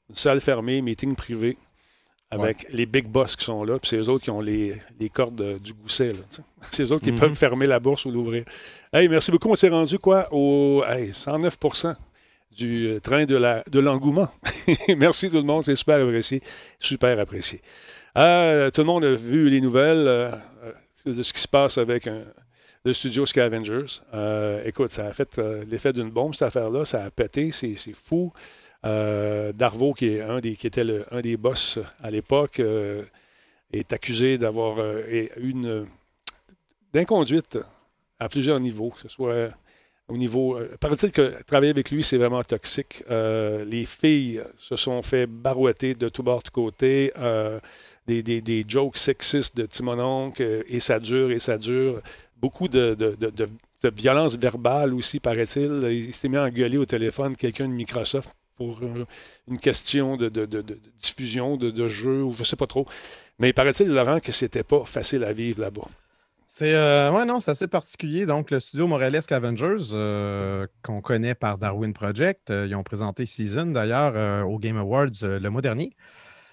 une salle fermée, meeting privé avec les big boss qui sont là, puis c'est eux autres qui ont les, cordes du gousset. C'est eux autres qui mhm. peuvent fermer la bourse ou l'ouvrir. Hey, merci beaucoup. On s'est rendu quoi? Au 109% du euh, train de l'engouement. merci tout le monde, c'est super apprécié. Super apprécié. Euh, tout le monde a vu les nouvelles euh, de ce qui se passe avec le studio Scavengers. écoute, ça a fait l'effet d'une bombe, cette affaire-là. Ça a pété, c'est fou. Euh, Darvaux, qui, était un des boss à l'époque, euh, est accusé d'avoir euh, une d'inconduite à plusieurs niveaux, que ce soit au niveau. Paraît-il que travailler avec lui, c'est vraiment toxique. les filles se sont fait barouetter de tout bord, de côté. Des, des, jokes sexistes de Timononc, et ça dure, et ça dure. Beaucoup de, de, de, de violence verbale aussi, paraît-il. Il s'est mis à engueuler au téléphone quelqu'un de Microsoft pour une question de, diffusion de, jeux ou je sais pas trop. Mais paraît-il, Laurent, que c'était pas facile à vivre là-bas. C'est euh, ouais, non, c'est assez particulier. Donc, le studio Morales Avengers, euh, qu'on connaît par Darwin Project, euh, ils ont présenté Season d'ailleurs au Game Awards le mois dernier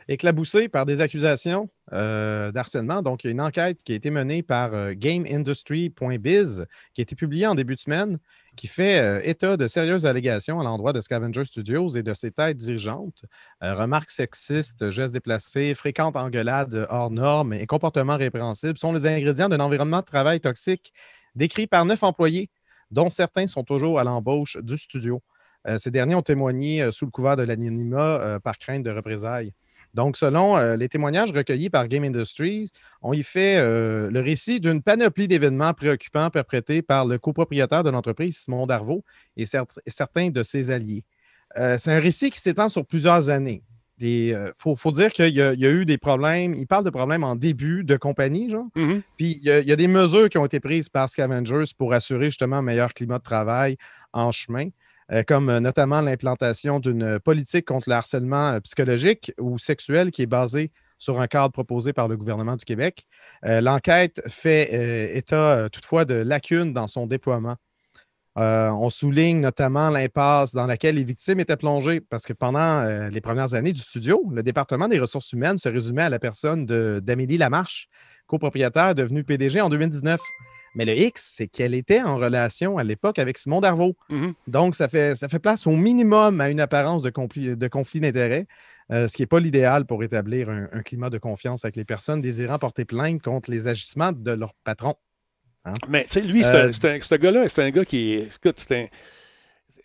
éclaboussé par des accusations d'harcèlement. Donc, il y a une enquête qui a été menée par GameIndustry.biz, qui a été publiée en début de semaine qui fait euh, état de sérieuses allégations à l'endroit de Scavenger Studios et de ses têtes dirigeantes. Euh, remarques sexistes, gestes déplacés, fréquentes engueulades hors normes et comportements répréhensibles sont les ingrédients d'un environnement de travail toxique décrit par neuf employés, dont certains sont toujours à l'embauche du studio. Euh, ces derniers ont témoigné sous le couvert de l'anonymat par crainte de représailles. Donc, selon euh, les témoignages recueillis par Game Industries, on y fait euh, le récit d'une panoplie d'événements préoccupants perpétrés par le copropriétaire de l'entreprise, Simon Darvaux, et, certains de ses alliés. Euh, c'est un récit qui s'étend sur plusieurs années. Il faut, dire qu'il y, a eu des problèmes. Il parle de problèmes en début de compagnie, genre. Mm-hmm. Puis il y, a, des mesures qui ont été prises par Scavengers pour assurer justement un meilleur climat de travail en chemin. Euh, comme euh, notamment l'implantation d'une politique contre le harcèlement euh, psychologique ou sexuel qui est basée sur un cadre proposé par le gouvernement du Québec. L'enquête fait état toutefois de lacunes dans son déploiement. on souligne notamment l'impasse dans laquelle les victimes étaient plongées parce que pendant les premières années du studio, le département des ressources humaines se résumait à la personne d'Amélie Lamarche, copropriétaire devenue PDG en 2019. Mais le X, c'est qu'elle était en relation à l'époque avec Simon Darvaux. Mm-hmm. Donc, ça fait, ça fait place au minimum à une apparence de conflit, de conflit d'intérêts. ce qui n'est pas l'idéal pour établir un, climat de confiance avec les personnes désirant porter plainte contre les agissements de leur patron. Hein. Mais tu sais, lui, ce gars-là, c'est un gars qui. Écoute, c'est un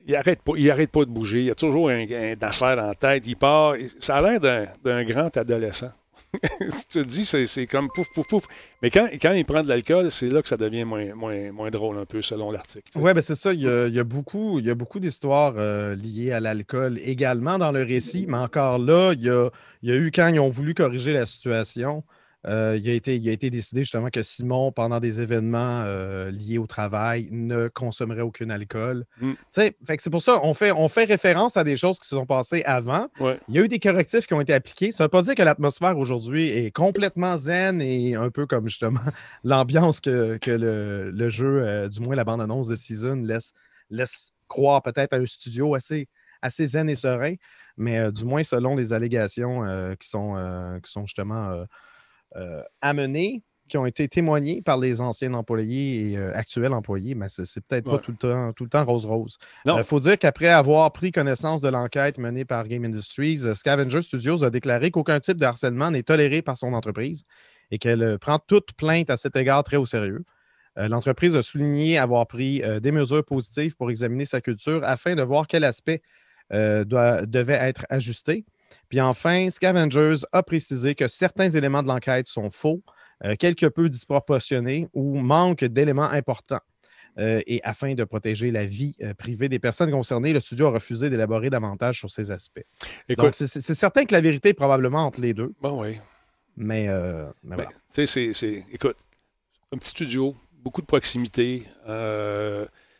il arrête pas, il arrête pas de bouger. Il a toujours un, affaire en tête. Il part. Ça a l'air d'un grand adolescent. tu te dis, c'est comme pouf, pouf, pouf. Mais quand, quand il prend de l'alcool, c'est là que ça devient moins, moins, moins drôle un peu, selon l'article. Oui, ben c'est ça. Il y a, il y a beaucoup, beaucoup d'histoires euh, liées à l'alcool également dans le récit. Mais encore là, il y a, il y a eu quand ils ont voulu corriger la situation. Euh, il, a été, il a été décidé justement que Simon, pendant des événements euh, liés au travail, ne consommerait aucun alcool. Mm. Fait c'est pour ça on fait, on fait référence à des choses qui se sont passées avant. Il y a eu des correctifs qui ont été appliqués. Ça ne veut pas dire que l'atmosphère aujourd'hui est complètement zen et un peu comme justement l'ambiance que, le, jeu, euh, du moins la bande-annonce de Season, laisse, laisse croire peut-être à un studio assez, assez zen et serein. Mais du moins, selon les allégations qui, sont, qui sont justement amenés, qui ont été témoignés par les anciens employés et euh, actuels employés, mais c'est peut-être pas tout le temps, tout le temps rose-rose. Il euh, faut dire qu'après avoir pris connaissance de l'enquête menée par Game Industries, Scavenger Studios a déclaré qu'aucun type de harcèlement n'est toléré par son entreprise et qu'elle prend toute plainte à cet égard très au sérieux. L'entreprise a souligné avoir pris des mesures positives pour examiner sa culture afin de voir quel aspect devait être ajusté. Puis enfin, Scavengers a précisé que certains éléments de l'enquête sont faux, euh, quelque peu disproportionnés ou manquent d'éléments importants. Euh, et afin de protéger la vie euh, privée des personnes concernées, le studio a refusé d'élaborer davantage sur ces aspects. Donc, c'est certain que la vérité est probablement entre les deux. Bon, oui. Mais, ben, c'est, écoute, un petit studio, beaucoup de proximité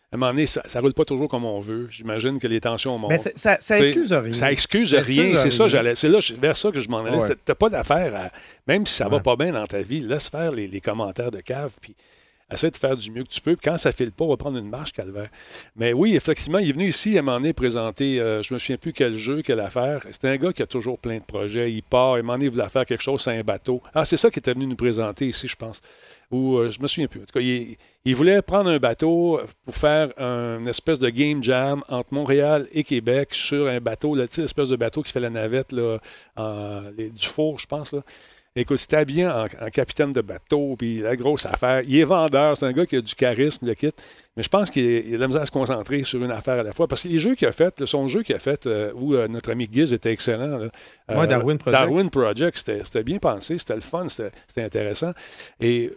à un moment donné, ça ne roule pas toujours comme on veut. J'imagine que les tensions montent. Mais ça, ça excuse rien. Ça excuse rien. C'est ça, j'allais. C'est là vers ça que je m'en allais. Tu n'as pas d'affaire à. Même si ça ne va pas bien dans ta vie, laisse faire les, les commentaires de cave. Puis essaie de faire du mieux que tu peux. Puis quand ça ne file pas, on va prendre une marche, calvaire. Mais oui, effectivement, il est venu ici à un moment donné présenter, euh, je me souviens plus quel jeu, quelle affaire. C'est un gars qui a toujours plein de projets. Il part, à un moment donné, il voulait faire quelque chose, c'est un bateau. Ah, c'est ça qu'il était venu nous présenter ici, je pense. Ou euh, je me souviens plus. En tout cas, il, voulait prendre un bateau pour faire une espèce de game jam entre Montréal et Québec sur un bateau, là, espèce de bateau qui fait la navette là, du four, je pense. Là. Écoute, c'était bien en, capitaine de bateau, puis la grosse affaire. Il est vendeur, c'est un gars qui a du charisme, le kit. Mais je pense qu'il a de la misère à se concentrer sur une affaire à la fois. Parce que les jeux qu'il a fait, son jeu qu'il a fait, euh, où euh, notre ami Giz était excellent. Là, euh, Darwin Project. Darwin Project, c'était bien pensé, c'était le fun, c'était intéressant. Et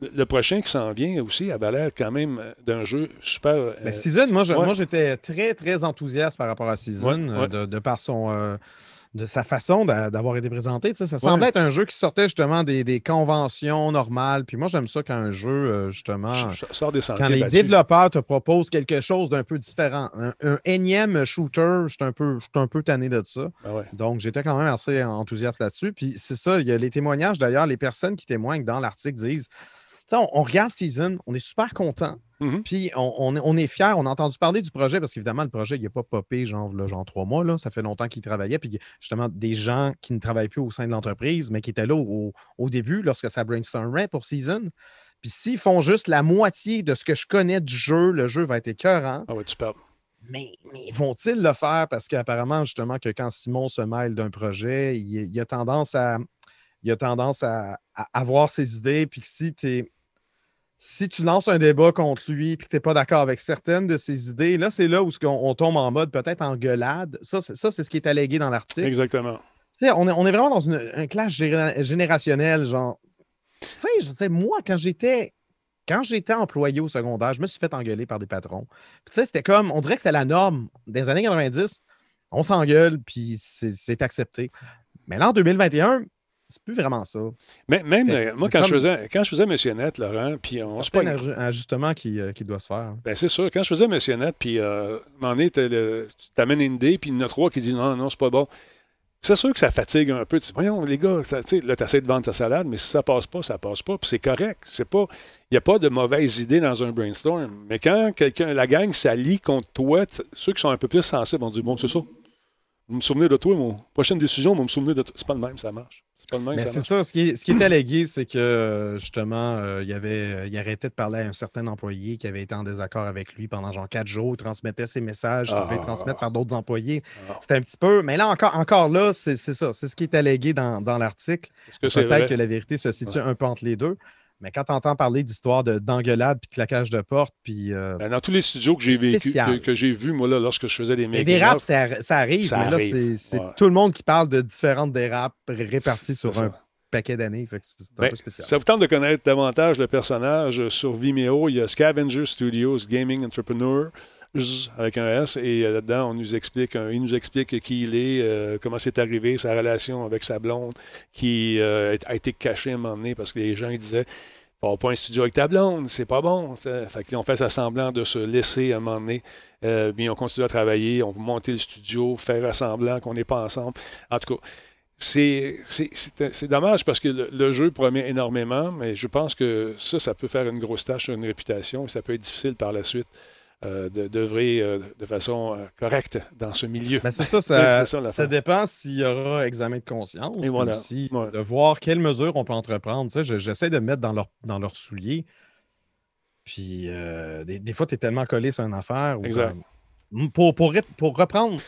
le prochain qui s'en vient aussi avait l'air quand même d'un jeu super. Mais Season, moi, j'étais très, très enthousiaste par rapport à Season, de, par son de sa façon d'avoir été présenté. Ça semblait être un jeu qui sortait justement des, conventions normales. Puis moi, j'aime ça quand un jeu, euh, justement, sort des quand les développeurs te proposent quelque chose d'un peu différent. Un, énième shooter, je suis un, peu, un peu tanné de ça. Ah Donc, j'étais quand même assez enthousiaste là-dessus. Puis c'est ça, il y a les témoignages d'ailleurs, les personnes qui témoignent dans l'article disent on, on, regarde Season, on est super content. Mm-hmm. Puis on, est fiers, on a entendu parler du projet parce qu'évidemment, le projet, il n'a pas popé genre, genre trois mois. Là. Ça fait longtemps qu'il travaillait. Puis justement, des gens qui ne travaillent plus au sein de l'entreprise, mais qui étaient là au, début lorsque ça brainstormait pour Season. Puis s'ils font juste la moitié de ce que je connais du jeu, le jeu va être écœurant. Ah ouais, tu parles. Mais, vont-ils le faire? Parce qu'apparemment, justement, que quand Simon se mêle d'un projet, il, a tendance à. Il a tendance à, à avoir ses idées, puis que si tu es si tu lances un débat contre lui et que tu n'es pas d'accord avec certaines de ses idées, là, c'est là où on, tombe en mode peut-être en gueulade. Ça, c'est ce qui est allégué dans l'article. Exactement. On est, on est vraiment dans une, un clash générationnel, genre. Tu sais, je sais, moi, quand j'étais quand j'étais employé au secondaire, je me suis fait engueuler par des patrons. Tu sais, c'était comme, on dirait que c'était la norme. Des années 90, on s'engueule, puis c'est accepté. Mais là, en 2021, c'est plus vraiment ça. Mais même, euh, moi, quand, je faisais, quand je faisais Monsieur Net, Laurent, puis on se pas un ajustement qui, euh, qui, doit se faire. Ben, c'est sûr. Quand je faisais Monsieur Net, puis euh, tu t'amènes une idée, puis il y en a trois qui disent non, non, c'est pas bon. C'est sûr que ça fatigue un peu. Tu dis, voyons, les gars, ça, là, tu essaies de vendre ta salade, mais si ça passe pas, ça passe pas. Puis c'est correct. C'est pas. Il n'y a pas de mauvaise idée dans un brainstorm. Mais quand quelqu'un, la gang s'allie contre toi, ceux qui sont un peu plus sensibles vont dire, bon, c'est ça. Vous me souvenez de toi, mon prochaine décision, vous me souvenez de toi. C'est pas le même, ça marche. C'est pas le même, Mais ça c'est marche. ça. Ce qui est, ce qui est allégué, c'est que euh, justement, euh, il, avait, euh, il arrêtait de parler à un certain employé qui avait été en désaccord avec lui pendant genre quatre jours. Il transmettait ses messages, il Ah. transmettre par d'autres employés. Ah. C'était un petit peu. Mais là, encore, encore là, c'est c'est ça. C'est ce qui est allégué dans, dans l'article. Est-ce que c'est Peut-être vrai? que la vérité se situe un peu entre les deux. Mais quand tu entends parler d'histoires de- d'engueulade puis de claquage de porte, puis. euh, Ben, dans tous les studios que j'ai vécu, que, que j'ai vu, moi, là, lorsque je faisais des making des raps, ça, ça arrive. Ça mais là, arrive, c'est c'est ouais. tout le monde qui parle de différentes dérapes réparties sur un paquet d'années. Ben, peu spécial. ça vous tente de connaître davantage le personnage sur Vimeo. Il y a Scavenger Studios Gaming Entrepreneur Avec un S et euh, là-dedans on nous explique un- il nous explique qui il est, euh, comment c'est arrivé, sa relation avec sa blonde qui euh, a été cachée à un moment donné parce que les gens ils disaient pas un studio avec ta blonde, c'est pas bon. ça. Fait qu'ils ont fait semblant de se laisser à un moment donné. Euh, puis on continue à travailler, on monter le studio, faire semblant qu'on n'est pas ensemble. En tout cas, c'est dommage parce que le, le jeu promet énormément, mais je pense que ça, ça peut faire une grosse tâche sur une réputation et ça peut être difficile par la suite euh, de, d'œuvrer euh, de façon euh, correcte dans ce milieu. Ben, c'est ça, ça, ça, l'affaire. ça dépend s'il y aura examen de conscience. Et voilà. aussi de voir quelles mesures on peut entreprendre. Tu sais, je- j'essaie de me mettre dans leur, dans leurs souliers. Puis euh, des, des fois, tu es tellement collé sur une affaire. Exact. comme- pour, pour, pour reprendre,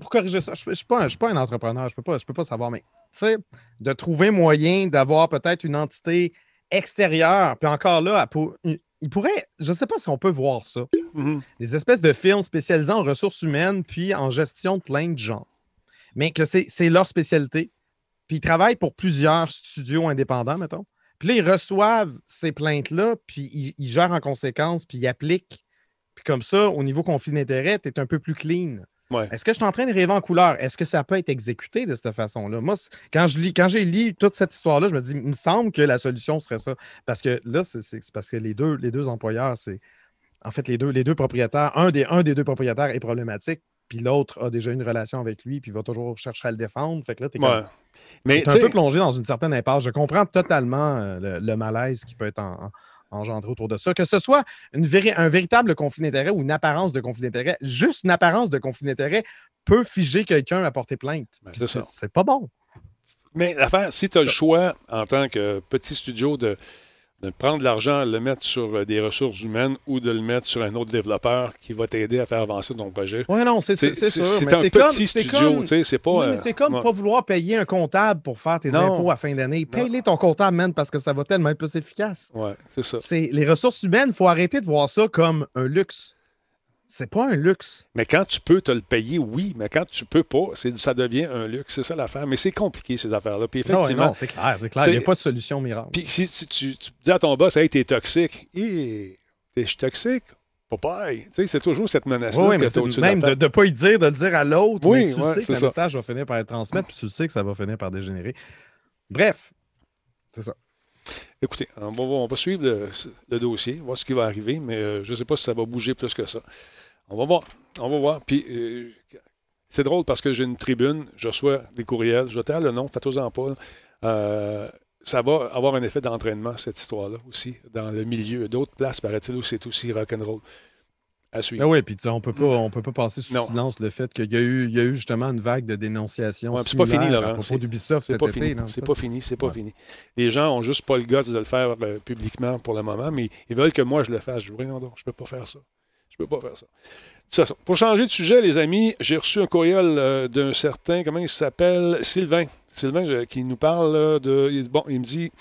pour corriger ça, je ne suis, pas un- je suis pas un entrepreneur, je ne peux, pas- je peux pas savoir, mais tu sais, de trouver moyen d'avoir peut-être une entité extérieure, puis encore là, pour- il pourrait, je ne sais pas si on peut voir ça Mhm. des espèces de films spécialisés en ressources humaines puis en gestion de plein de gens. Mais que c'est c'est leur spécialité. Puis ils travaillent pour plusieurs studios indépendants, mettons. Puis là, ils reçoivent ces plaintes-là, puis ils, ils gèrent en conséquence, puis ils appliquent. Puis comme ça, au niveau conflit d'intérêt, tu es un peu plus clean. Ouais. Est-ce que je suis en train de rêver en couleur? Est-ce que ça peut être exécuté de cette façon-là? Moi, quand je lis, quand j'ai lu toute cette histoire-là, je me dis, il me semble que la solution serait ça. Parce que là, c'est parce que les deux, les deux employeurs, c'est. En fait, les deux, les deux propriétaires, un des, un des deux propriétaires est problématique, puis l'autre a déjà une relation avec lui, puis va toujours chercher à le défendre. Fait que là, tu es, Ouais. Mais un peu plongé dans une certaine impasse. Je comprends totalement euh, le, le malaise qui peut être en- en- engendré autour de ça. Que ce soit une un véritable conflit d'intérêt ou une apparence de conflit d'intérêt, juste une apparence de conflit d'intérêt peut figer quelqu'un à porter plainte. Ben, c'est c'est ça. c'est pas bon. Mais l'affaire, si tu as le choix en tant que petit studio de, de prendre l'argent, le mettre sur euh, des ressources humaines ou de le mettre sur un autre développeur qui va t'aider à faire avancer ton projet. Oui, non, c'est sûr. c'est un petit studio, comme- tu sais, c'est pas. Oui, mais euh, c'est comme ouais. pas vouloir payer un comptable pour faire tes impôts à fin d'année. Paye-les ton comptable, man, parce que ça va tellement être plus efficace. Ouais, c'est ça. Les ressources humaines, il faut arrêter de voir ça comme un luxe. C'est pas un luxe. Mais quand tu peux te le payer, oui, mais quand tu peux pas, ça devient un luxe, c'est ça l'affaire. Mais c'est compliqué, ces affaires-là. Puis Non, effectivement, non, c'est clair, c'est clair. Il n'y a pas de solution miracle. puis si, si tu, tu dis à ton boss, hey, t'es toxique, Hé, t'es je suis toxique? Tu sais, c'est toujours cette menace-là Oui, que c'est au-dessus même de ne pas y dire, de le dire à l'autre. Oui, mais tu ouais, sais que le message va finir par être transmis, puis tu le sais que ça va finir par dégénérer. Bref, c'est ça. Écoutez, on va, suivre le, dossier, voir ce qui va arriver, mais euh, je ne sais pas si ça va bouger plus que ça. On va voir. On va voir. Puis, euh, c'est drôle parce que j'ai une tribune, je reçois des courriels, je taire le nom, faites-en pas. Euh, ça va avoir un effet d'entraînement, cette histoire-là aussi, dans le milieu. D'autres places, paraît-il, où c'est aussi rock'n'roll. À suivre. Ah oui, puis on peut pas, on peut pas passer sous Non. silence le fait qu'il y a eu, il y a eu justement une vague de dénonciations. Ouais, c'est pas fini, Laurent. À propos d'Ubisoft cet pas été. fini. C'est pas fini. C'est pas Ouais. fini. Les gens ont juste pas le goût de le faire euh, publiquement pour le moment, mais ils veulent que moi je le fasse. Je dis, voyons donc, je peux pas faire ça. Je peux pas faire ça. Pour changer de sujet, les amis, j'ai reçu un courriel euh, d'un certain, comment il s'appelle, Sylvain. Sylvain euh, qui nous parle de. Bon, il me dit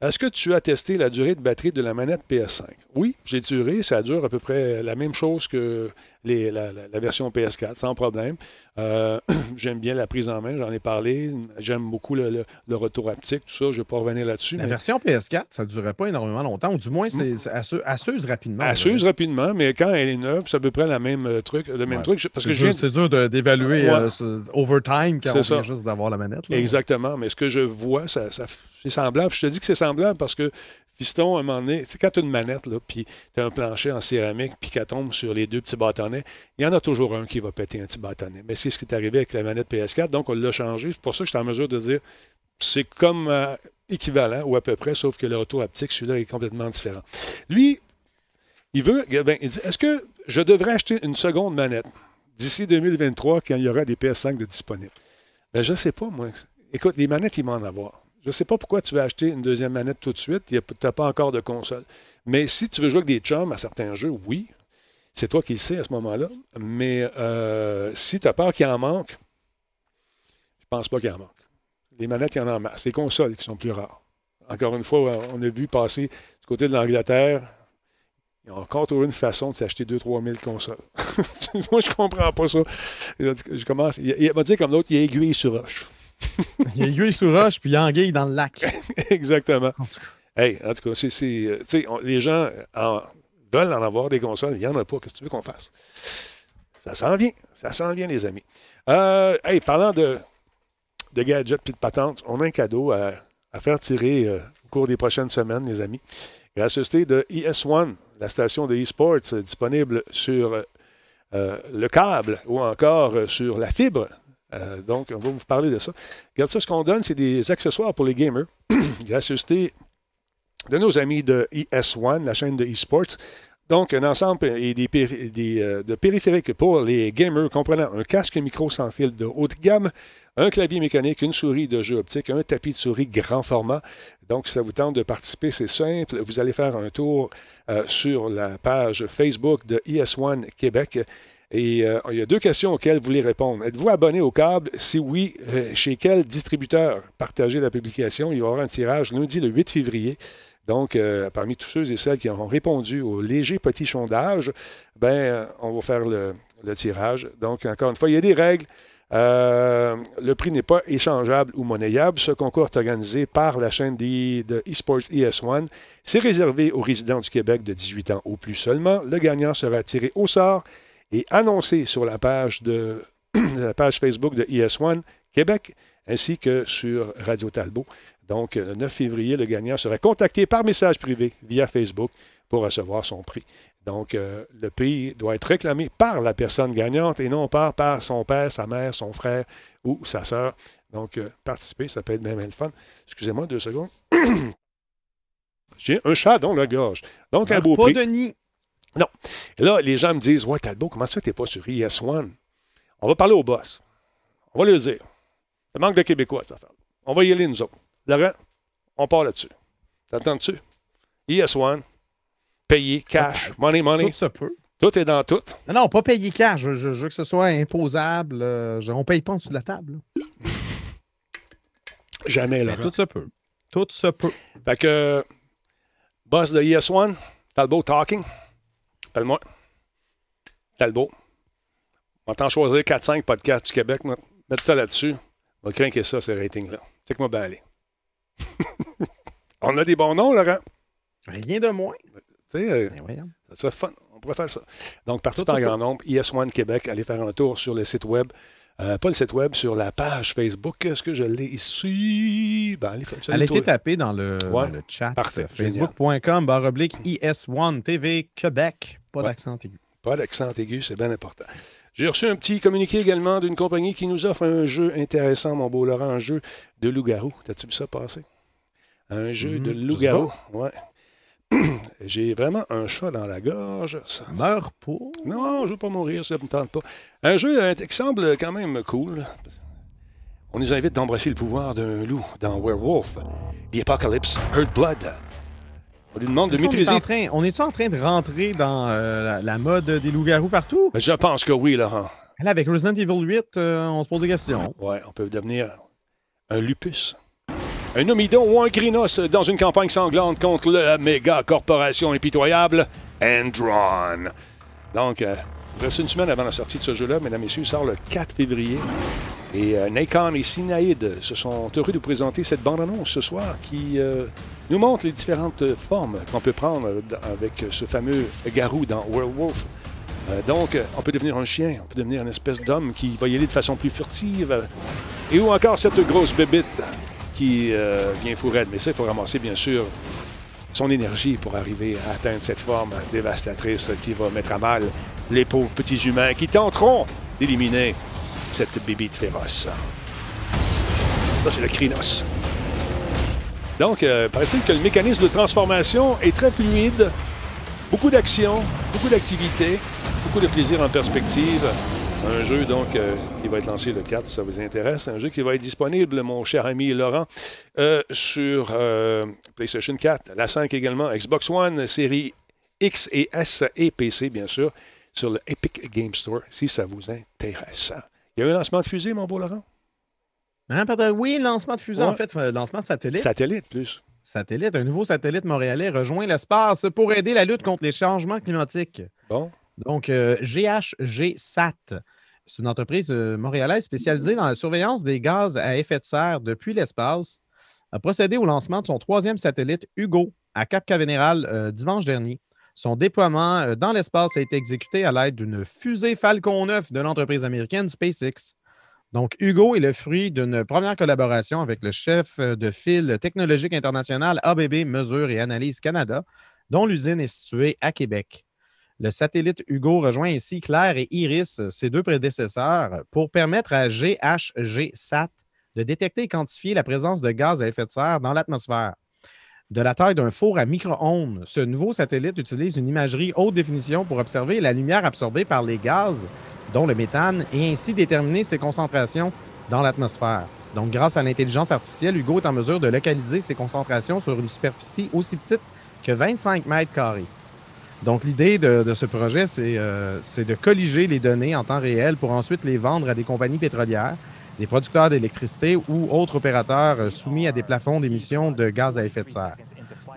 Est-ce que tu as testé la durée de batterie de la manette PS5 Oui, j'ai duré. Ça dure à peu près la même chose que les- la, version PS4, sans problème. Euh, J'aime bien la prise en main, j'en ai parlé. J'aime beaucoup le, le- le retour haptique, tout ça. Je ne vais pas revenir là-dessus. La mais- version PS4, ça ne durait pas énormément longtemps, ou du moins, c'est asseu- asseuse rapidement. Rapidement, mais quand elle est neuve, c'est à peu près la même euh, truc, le même Ouais. truc. Parce C'est que c'est dur d'évaluer Ouais. euh, overtime quand C'est on ça. vient juste d'avoir la manette. là. Exactement, mais ce que je vois, ça, ça- c'est semblable. Je te dis que c'est semblable parce que Fiston, à un moment donné, sais, quand tu as une manette, là, puis tu as un plancher en céramique, puis qu'elle tombe sur les deux petits bâtonnets, il y en a toujours un qui va péter un petit bâtonnet. Mais c'est ce qui est arrivé avec la manette PS4, donc on l'a changé. C'est pour ça que je suis en mesure de dire c'est comme euh, équivalent ou à peu près, sauf que le retour haptique, celui-là est complètement différent. Lui, il veut, ben, il dit est-ce que je devrais acheter une seconde manette d'ici 2023 quand il y aura des PS5 de disponibles? Ben, je ne sais pas, moi. Écoute, les manettes, ils vont en avoir. Je ne sais pas pourquoi tu veux acheter une deuxième manette tout de suite. Tu n'as pas encore de console. Mais si tu veux jouer avec des chums à certains jeux, oui. C'est toi qui le sais à ce moment-là. Mais euh, si tu as peur qu'il en manque, je pense pas qu'il en manque. Les manettes, il y en a en masse. Les consoles qui sont plus rares. Encore une fois, on a vu passer du côté de l'Angleterre, ils ont encore trouvé une façon de s'acheter 2-3 000 consoles. Moi, je comprends pas ça. Je commence. Il, m'a dit comme l'autre, il aiguille sur roche. il y a aiguille sur roche, puis il y a anguille dans le lac. Exactement. Hey, en tout cas, c'est, euh, les gens veulent en avoir des consoles. Il n'y en a pas. Qu'est-ce que tu veux qu'on fasse? Ça s'en vient. Ça s'en vient, les amis. Euh, hey, parlant de, de gadgets et de patentes, on a un cadeau à, faire tirer euh, au cours des prochaines semaines, les amis. Gracieuseté de ES1, la station de eSports disponible sur le câble ou encore sur la fibre. Donc, on va vous parler de ça. Regarde ça, ce qu'on donne, c'est des accessoires pour les gamers. Gracieuseté de nos amis de ES1, la chaîne de eSports. Donc, un ensemble et des, euh, de périphériques pour les gamers comprenant un casque micro sans fil de haute gamme, un clavier mécanique, une souris de jeu optique, un tapis de souris grand format. Donc, si ça vous tente de participer, c'est simple. Vous allez faire un tour euh, sur la page Facebook de ES1 Québec. Et euh, il y a deux questions auxquelles vous voulez répondre. Êtes-vous abonné au câble? Si oui, chez quel distributeur? Partagez la publication? Il y aura un tirage lundi le 8 février. Donc, euh, parmi tous ceux et celles qui ont répondu au léger petit sondage, ben, euh, on va faire le, tirage. Donc, encore une fois, il y a des règles. Euh, le prix n'est pas échangeable ou monnayable. Ce concours est organisé par la chaîne de eSports ES1. C'est réservé aux résidents du Québec de 18 ans ou plus seulement. Le gagnant sera tiré au sort et annoncé sur la page, de, la page Facebook de ES1 Québec ainsi que sur Radio Talbot. Donc, le 9 février, le gagnant sera contacté par message privé via Facebook pour recevoir son prix. Donc, euh, le prix doit être réclamé par la personne gagnante et non pas par son père, sa mère, son frère ou sa sœur. Donc, euh, participer, ça peut être même le fun. Excusez-moi deux secondes. J'ai un chat dans la gorge. Donc, un beau pas prix. de nid. Non. Et là, les gens me disent Ouais, Talbot, comment ça, t'es pas sur ES1 On va parler au boss. On va le dire. Ça manque de Québécois, ça fait. On va y aller, nous autres. Laurent, on part là-dessus. T'entends-tu? ES1, payer, cash, money, money. Tout se peut. Tout est dans tout. Non, non, pas payer cash. Je, veux que ce soit imposable. Euh, on paye pas en dessous de la table. Jamais, Laurent. tout se peut. Tout se peut. Fait que, boss de ES1, Talbot Talking, appelle-moi. Talbot. On va t'en choisir 4-5 podcasts du Québec, mettre ça là-dessus. On va craquer ça, ces ratings-là. C'est que moi, ben aller. On a des bons noms, Laurent. Rien de moins. Tu sais, euh, ben ça serait fun. On pourrait faire ça. Donc, participez en grand nombre. IS1 Québec, allez faire un tour sur le site web. Euh, pas le site web, sur la page Facebook. Est-ce que je l'ai ici? Ben, allez, Elle a été tapée dans le, le chat. Parfait. Facebook.com, barre oblique IS1 TV Québec. Pas d'accent aigu. Pas d'accent aigu, c'est bien important. J'ai reçu un petit communiqué également d'une compagnie qui nous offre un jeu intéressant, mon beau Laurent, un jeu de loup-garou. T'as-tu vu ça passer? Un jeu de mhm. loup-garou. Ouais. J'ai vraiment un chat dans la gorge. Ça... Meurs pas? Non, je veux pas mourir, ça ne me tente pas. Un jeu euh, qui semble quand même cool. On nous invite d'embrasser le pouvoir d'un loup dans Werewolf, The Apocalypse, Earth Blood. On lui demande de maîtriser. On est-tu en, train de rentrer dans euh, la, mode des loups-garous partout? Je pense que oui, Laurent. Là, avec Resident Evil 8, euh, on se pose des questions. Ouais, on peut devenir un lupus. Un omidon ou un grinos dans une campagne sanglante contre la méga corporation impitoyable Andron. Donc, euh, reste une semaine avant la sortie de ce jeu-là, mesdames et messieurs, il sort le 4 février. Et euh, Nakon et Sinaïd se sont heureux de vous présenter cette bande-annonce ce soir qui euh, nous montre les différentes formes qu'on peut prendre avec ce fameux garou dans Werewolf. Euh, donc, on peut devenir un chien, on peut devenir une espèce d'homme qui va y aller de façon plus furtive. Et ou encore cette grosse bébite qui vient fourrer. Mais ça, il faut ramasser, bien sûr, son énergie pour arriver à atteindre cette forme dévastatrice qui va mettre à mal les pauvres petits humains qui tenteront d'éliminer cette bibite féroce. Ça, c'est le Crinos. Donc, euh, paraît-il que le mécanisme de transformation est très fluide. Beaucoup d'action, beaucoup d'activité, beaucoup de plaisir en perspective. Un jeu donc euh, qui va être lancé le 4, ça vous intéresse. Un jeu qui va être disponible, mon cher ami Laurent, euh, sur PlayStation 4, la 5 également, Xbox One, série X et S et PC, bien sûr, sur le Epic Game Store, si ça vous intéresse. Il y a eu un lancement de fusée, mon beau Laurent? Hein, pardon, oui, lancement de fusée, Ouais. en fait, euh, lancement de satellite. Satellite, plus. Satellite, un nouveau satellite montréalais rejoint l'espace pour aider la lutte contre les changements climatiques. Bon. Donc, euh, GHG SAT, c'est une entreprise euh, montréalaise spécialisée dans la surveillance des gaz à effet de serre depuis l'espace, a procédé au lancement de son troisième satellite Hugo à Cap Canaveral euh, dimanche dernier. Son déploiement euh, dans l'espace a été exécuté à l'aide d'une fusée Falcon 9 de l'entreprise américaine SpaceX. Donc, Hugo est le fruit d'une première collaboration avec le chef euh, de file technologique international ABB Mesure et Analyse Canada, dont l'usine est située à Québec. Le satellite Hugo rejoint ainsi Claire et Iris, ses deux prédécesseurs, pour permettre à GHG-SAT de détecter et quantifier la présence de gaz à effet de serre dans l'atmosphère. De la taille d'un four à micro-ondes, ce nouveau satellite utilise une imagerie haute définition pour observer la lumière absorbée par les gaz, dont le méthane, et ainsi déterminer ses concentrations dans l'atmosphère. Donc, grâce à l'intelligence artificielle, Hugo est en mesure de localiser ses concentrations sur une superficie aussi petite que 25 mètres carrés. Donc, l'idée de, ce projet, euh, c'est de colliger les données en temps réel pour ensuite les vendre à des compagnies pétrolières, des producteurs d'électricité ou autres opérateurs euh, soumis à des plafonds d'émissions de gaz à effet de serre.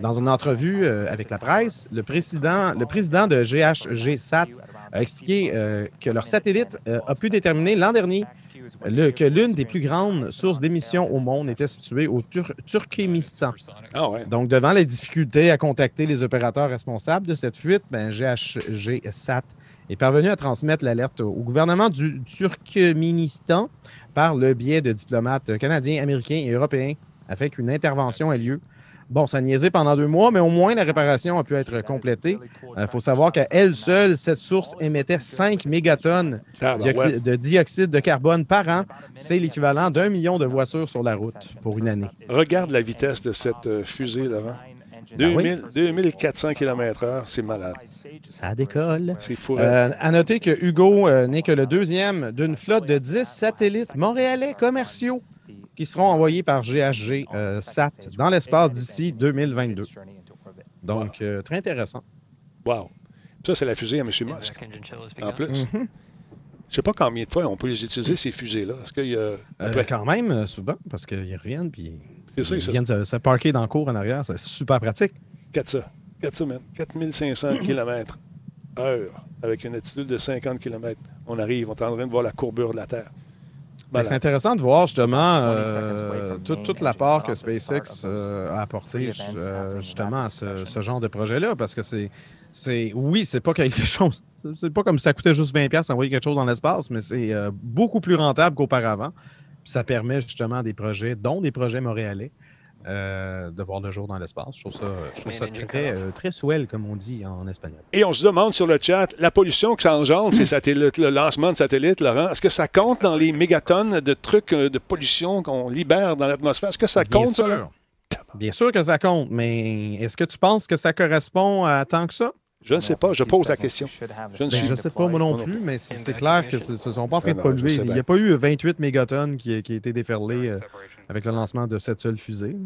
Dans une entrevue euh, avec la presse, le président, le président de GHG-SAT a expliqué euh, que leur satellite euh, a pu déterminer l'an dernier le- que l'une des plus grandes sources d'émissions au monde était située au Tur- Turkménistan. Ah ouais. Donc, devant les difficultés à contacter les opérateurs responsables de cette fuite, ben, GHG-SAT est parvenu à transmettre l'alerte au gouvernement du Turkménistan par le biais de diplomates canadiens, américains et européens afin qu'une intervention ait lieu. Bon, ça a niaisé pendant deux mois, mais au moins la réparation a pu être complétée. Il faut savoir qu'à elle seule, cette source émettait 5 mégatonnes Ah, ouais. de dioxyde de carbone par an. C'est l'équivalent d'un million de voitures sur la route pour une année. Regarde la vitesse de cette euh, fusée, Laurent. Ah 2000 2400 km/h, c'est malade. Ça décolle. C'est fou. hein? Euh, à noter que Hugo euh, n'est que le deuxième d'une flotte de 10 satellites montréalais commerciaux qui seront envoyés par GHG euh, SAT dans l'espace d'ici 2022. Donc, euh, très intéressant. Wow. Ça, c'est la fusée à M. Musk. En plus. Mhm. Je ne sais pas combien de fois on peut les utiliser, ces fusées-là. Est-ce qu'il y a. Euh, après- quand même, souvent, parce qu'ils reviennent puis C'est ça, ils ça, viennent se, se parquer dans le cours en arrière. C'est super pratique. 400. 400, man. 4500 km heure avec une altitude de 50 km. On arrive, on est en train de voir la courbure de la Terre. Ben, c'est intéressant de voir justement euh, tout, toute l'apport que SpaceX euh, a apporté euh, justement à ce, ce genre de projet-là, parce que c'est, c'est oui, c'est pas quelque chose, c'est pas comme si ça coûtait juste 20$ d'envoyer quelque chose dans l'espace, mais c'est euh, beaucoup plus rentable qu'auparavant. Puis ça permet justement des projets, dont des projets montréalais, euh, de voir le jour dans l'espace. Je trouve ça, je trouve ça très, euh, très swell, comme on dit en espagnol. Et on se demande sur le chat, la pollution que ça engendre, ces satellites, le lancement de satellites, Laurent, est-ce que ça compte dans les mégatonnes de trucs euh, de pollution qu'on libère dans l'atmosphère? Est-ce que ça Bien compte, sûr. Bien sûr que ça compte, mais est-ce que tu penses que ça correspond à tant que ça? Je ne sais pas, je pose la question. Je ne Ben, suis je ne sais pas, moi non plus, mais c'est clair que ce ne sont pas en train de je polluer. Il n'y a pas eu 28 mégatonnes qui, qui a été déferlé euh, avec le lancement de cette seule fusée.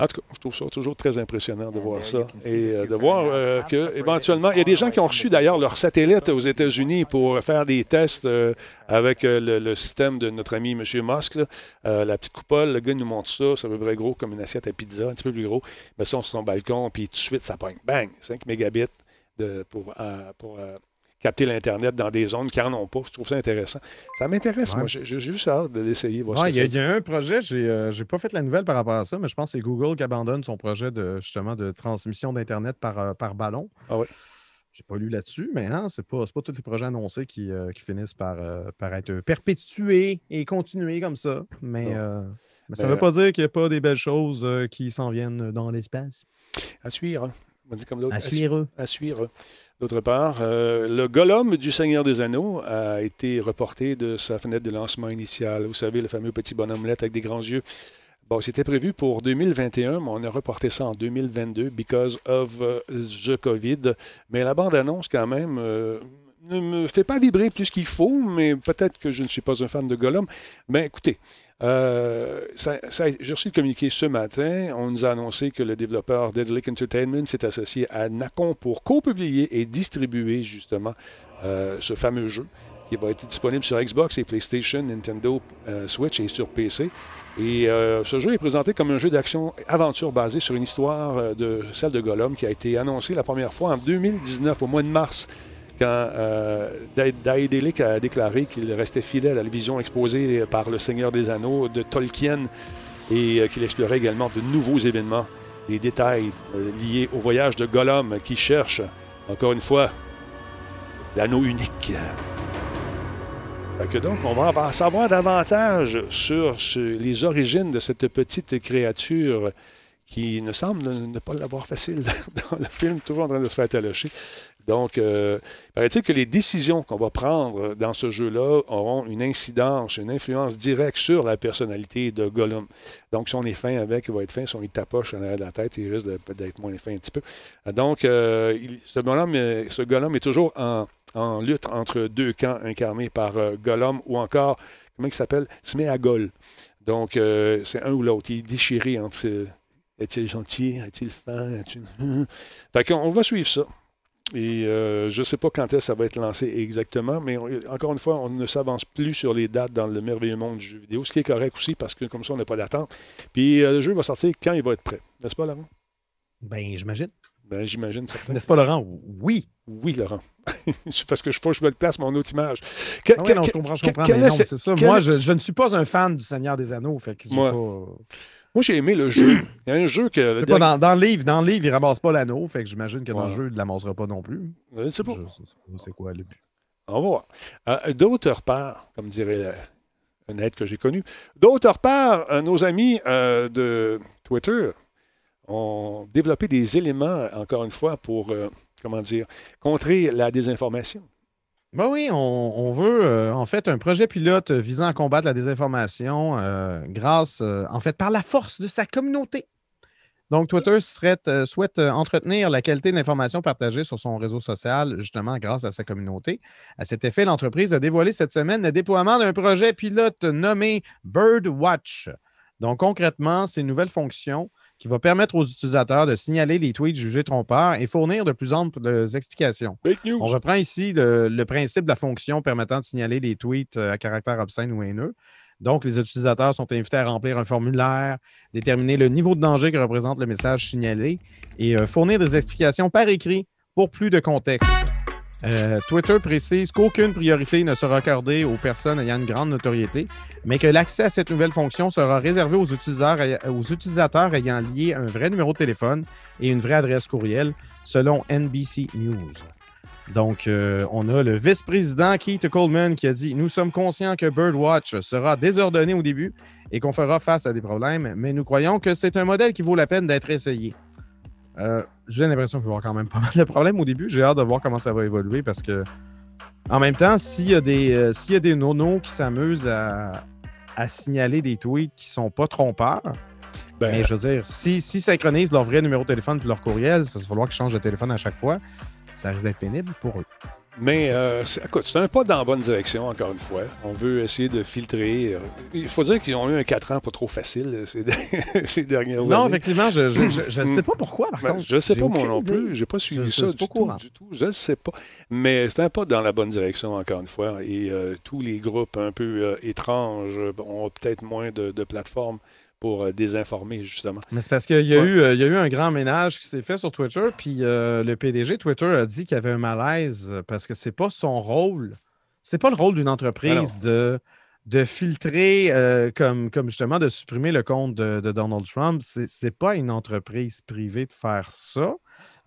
En tout cas, je trouve ça toujours très impressionnant de voir ça et euh, de voir euh, que éventuellement, il y a des gens qui ont reçu d'ailleurs leur satellite aux États-Unis pour faire des tests euh, avec euh, le, le système de notre ami M. Musk. là. Euh, la petite coupole, le gars nous montre ça, c'est à peu près gros comme une assiette à pizza, un petit peu plus gros. Mais ça sur son balcon, puis tout de suite, ça pogne. Bang! 5 mégabits de, pour, euh, pour euh, capter l'Internet dans des zones qui n'en ont pas. Je trouve ça intéressant. Ça m'intéresse, Ouais. moi. J'ai juste hâte de l'essayer. Ouais, il y, a- y un projet, j'ai n'ai pas fait la nouvelle par rapport à ça, mais je pense que c'est Google qui abandonne son projet de justement de transmission d'Internet par, euh, par ballon. Ah ouais. J'ai pas lu là-dessus, mais hein, c'est pas, pas tous les projets annoncés qui, euh, qui finissent par, euh, par être perpétués et continués comme ça. Mais, Non. euh, mais ça ne Ben, veut pas dire qu'il n'y a pas des belles choses euh, qui s'en viennent dans l'espace. À suivre. On dit comme l'autre. À suivre. à suivre. D'autre part, euh, le Gollum du Seigneur des Anneaux a été reporté de sa fenêtre de lancement initiale. Vous savez, le fameux petit bonhomme avec des grands yeux. Bon, c'était prévu pour 2021, mais on a reporté ça en 2022 because of euh, the COVID. Mais la bande-annonce, quand même, euh, ne me fait pas vibrer plus qu'il faut, mais peut-être que je ne suis pas un fan de Gollum. Mais écoutez, euh, j'ai reçu le communiqué ce matin. On nous a annoncé que le développeur Deadlick Entertainment s'est associé à Nacon pour co-publier et distribuer justement euh, ce fameux jeu qui va être disponible sur Xbox et PlayStation, Nintendo euh, Switch et sur PC. Et ce jeu est présenté comme un jeu d'action-aventure basé sur une histoire de celle de Gollum qui a été annoncée la première fois en 2019, au mois de mars, quand euh, Daedalic a déclaré qu'il restait fidèle à la vision exposée par le Seigneur des Anneaux de Tolkien et euh, qu'il explorait également de nouveaux événements, des détails euh, liés au voyage de Gollum qui cherche, encore une fois, l'anneau unique. Que donc, on va en savoir davantage sur, sur les origines de cette petite créature qui ne semble ne pas l'avoir facile dans le film, toujours en train de se faire talocher. Donc, euh, paraît-il que les décisions qu'on va prendre dans ce jeu-là auront une incidence, une influence directe sur la personnalité de Gollum. Donc, si on est fin avec, il va être fin. Si on est tapoche en arrière de la tête, il risque d'être moins fin un petit peu. Donc, euh, il, ce, Gollum, est toujours en, lutte entre deux camps incarnés par euh, Gollum ou encore, comment il s'appelle? Sméagol. Donc, euh, c'est un ou l'autre. Il est déchiré entre. Est-il gentil? Est-il fin? Est-il... fait qu'on va suivre ça. Et euh, je ne sais pas quand est-ce que ça va être lancé exactement, mais on, encore une fois, on ne s'avance plus sur les dates dans le merveilleux monde du jeu vidéo, ce qui est correct aussi parce que comme ça, on n'a pas d'attente. Puis euh, le jeu va sortir quand il va être prêt. N'est-ce pas, Laurent? Ben, j'imagine. Ben, j'imagine certain. N'est-ce pas, Laurent? Oui. Oui, Laurent. parce que je faut que je me le place mon autre image. Que, ah ouais, non, je comprends, je comprends. Mais non, c'est ça. Moi, je, je, ne suis pas un fan du Seigneur des Anneaux. Fait que Moi. pas... Moi, j'ai aimé le jeu. Il y a un jeu que. Le pas, dans, dans, le livre, dans le livre, il ramasse pas l'anneau, fait que j'imagine que dans Ouais. le jeu, il ne l'amassera pas non plus. Je ne sais pas. C'est quoi le but? On va voir. Euh, D'autre part, comme dirait la- un être que j'ai connu, d'autre part, euh, nos amis euh, de Twitter ont développé des éléments, encore une fois, pour, euh, comment dire, contrer la désinformation. Ben oui, on, veut euh, en fait un projet pilote visant à combattre la désinformation euh, grâce, euh, en fait, par la force de sa communauté. Donc, Twitter euh, souhaite euh, entretenir la qualité de l'information partagée sur son réseau social, justement grâce à sa communauté. À cet effet, l'entreprise a dévoilé cette semaine le déploiement d'un projet pilote nommé Birdwatch. Donc, concrètement, c'est une nouvelle fonction qui va permettre aux utilisateurs de signaler les tweets jugés trompeurs et fournir de plus amples euh, explications. On reprend ici le, le principe de la fonction permettant de signaler les tweets euh, à caractère obscène ou haineux. Donc, les utilisateurs sont invités à remplir un formulaire, déterminer le niveau de danger que représente le message signalé et euh, fournir des explications par écrit pour plus de contexte. Euh, Twitter précise qu'aucune priorité ne sera accordée aux personnes ayant une grande notoriété, mais que l'accès à cette nouvelle fonction sera réservé aux utilisateurs, ayant lié un vrai numéro de téléphone et une vraie adresse courriel, selon NBC News. Donc, euh, on a le vice-président Keith Coleman qui a dit Nous sommes conscients que Birdwatch sera désordonné au début et qu'on fera face à des problèmes, mais nous croyons que c'est un modèle qui vaut la peine d'être essayé. Euh, J'ai l'impression qu'il va y avoir quand même pas mal de problèmes au début. J'ai hâte de voir comment ça va évoluer parce que, en même temps, s'il y a des, euh, s'il y a des nonos qui s'amusent à, à signaler des tweets qui sont pas trompeurs, Ben, mais je veux dire, s'ils si, synchronisent leur vrai numéro de téléphone et leur courriel, parce qu'il va falloir qu'ils changent de téléphone à chaque fois, ça risque d'être pénible pour eux. Mais euh, écoute, c'est un pas dans la bonne direction, encore une fois. On veut essayer de filtrer. Il faut dire qu'ils ont eu un 4 ans pas trop facile euh, ces, ces dernières Non, années. effectivement, je ne sais pas pourquoi, par Ben, contre. je ne sais pas moi non idée. plus. J'ai pas suivi Je- ça du tout, du tout. Je ne sais pas. Mais c'est un pas dans la bonne direction, encore une fois. Et euh, tous les groupes un peu euh, étranges ont peut-être moins de, de plateformes pour euh, désinformer, justement. Mais c'est parce qu'il y, a Ouais. eu, euh, il y a eu un grand ménage qui s'est fait sur Twitter, puis euh, le PDG Twitter a dit qu'il y avait un malaise parce que c'est pas son rôle. C'est pas le rôle d'une entreprise de, de filtrer, euh, comme, comme justement de supprimer le compte de, de Donald Trump. C'est pas une entreprise privée de faire ça.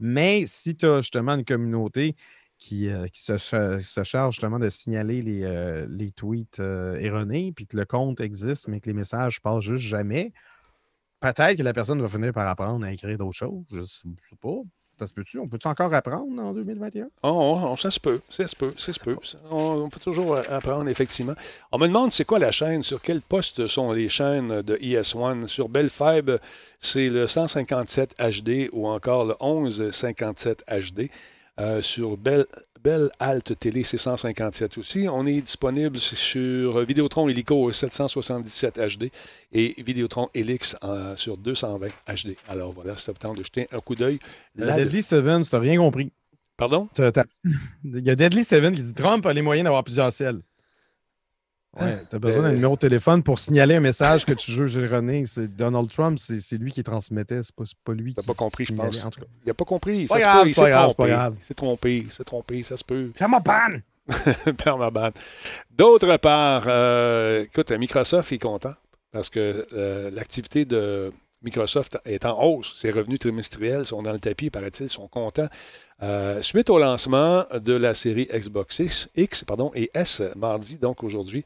Mais si tu as justement une communauté qui, euh, se, cha- se charge justement de signaler les, euh, tweets euh, erronés, puis que le compte existe, mais que les messages passent juste jamais, peut-être que la personne va finir par apprendre à écrire d'autres choses. Je je sais pas. Ça se peut-tu? On peut-tu encore apprendre en 2021? Oh, oh, oh, ça se peut, ça se peut, ça se peut. On, on peut toujours apprendre, effectivement. On me demande c'est quoi la chaîne, sur quel poste sont les chaînes de ES1. Sur Bell Fibe, c'est le 157 HD ou encore le 1157 HD. Euh, sur Bell, belle halte télé C157 aussi. On est disponible sur Vidéotron Helico 777 HD et Vidéotron Helix euh, sur 220 HD. Alors voilà, ça vous tente de jeter un coup d'œil. Euh, Deadly Seven, tu n'as rien compris. Pardon? Il y a Deadly Seven qui dit Trump a les moyens d'avoir plusieurs ciels. Ouais, tu as besoin d'un Euh. numéro de téléphone pour signaler un message que tu juges erroné. C'est Donald Trump, c'est c'est lui qui transmettait, c'est pas, c'est pas lui T'as pas compris, je pense. Il n'a pas compris. Pas Ça se peut, il s'est trompé. Il s'est trompé, il s'est trompé, ça se peut. Panne! Permaban. D'autre part, euh, écoute, Microsoft est content parce que euh, l'activité de Microsoft est en hausse. Ses revenus trimestriels sont dans le tapis, paraît-il, ils sont contents. Euh, suite au lancement de la série Xbox X, X, pardon, et S mardi, donc aujourd'hui,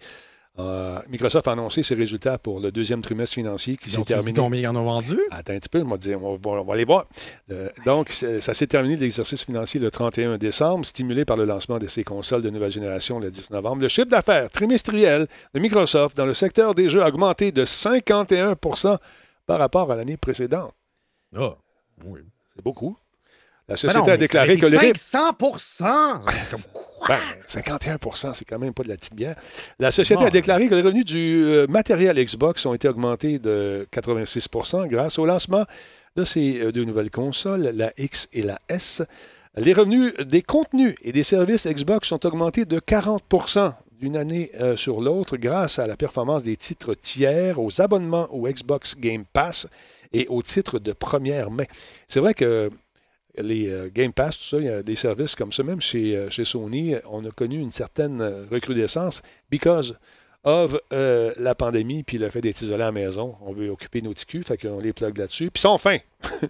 euh, Microsoft a annoncé ses résultats pour le deuxième trimestre financier qui s'est terminé. combien ils en ont vendu? Attends un petit peu, on va, dire, on va, on va aller voir. Euh, donc, ça s'est terminé l'exercice financier le 31 décembre, stimulé par le lancement de ses consoles de nouvelle génération le 10 novembre. Le chiffre d'affaires trimestriel de Microsoft dans le secteur des jeux a augmenté de 51 par rapport à l'année précédente. Ah, oui. C'est beaucoup. La Ben société non, a déclaré que le été rythme 500 Comme quoi? Ben, 51 c'est quand même pas de la petite bière. La société Bon. a déclaré que les revenus du euh, matériel Xbox ont été augmentés de 86% grâce au lancement de ces euh, deux nouvelles consoles, la X et la S. Les revenus des contenus et des services Xbox ont augmenté de 40 d'une année euh, sur l'autre grâce à la performance des titres tiers, aux abonnements au Xbox Game Pass et aux titres de première main. C'est vrai que les euh, Game Pass, tout ça, il y a des services comme ça. Même chez, euh, chez Sony, on a connu une certaine recrudescence because of euh, la pandémie puis le fait d'être isolé à la maison. On veut occuper nos ticus, fait qu'on les plug là-dessus. Puis sans fin,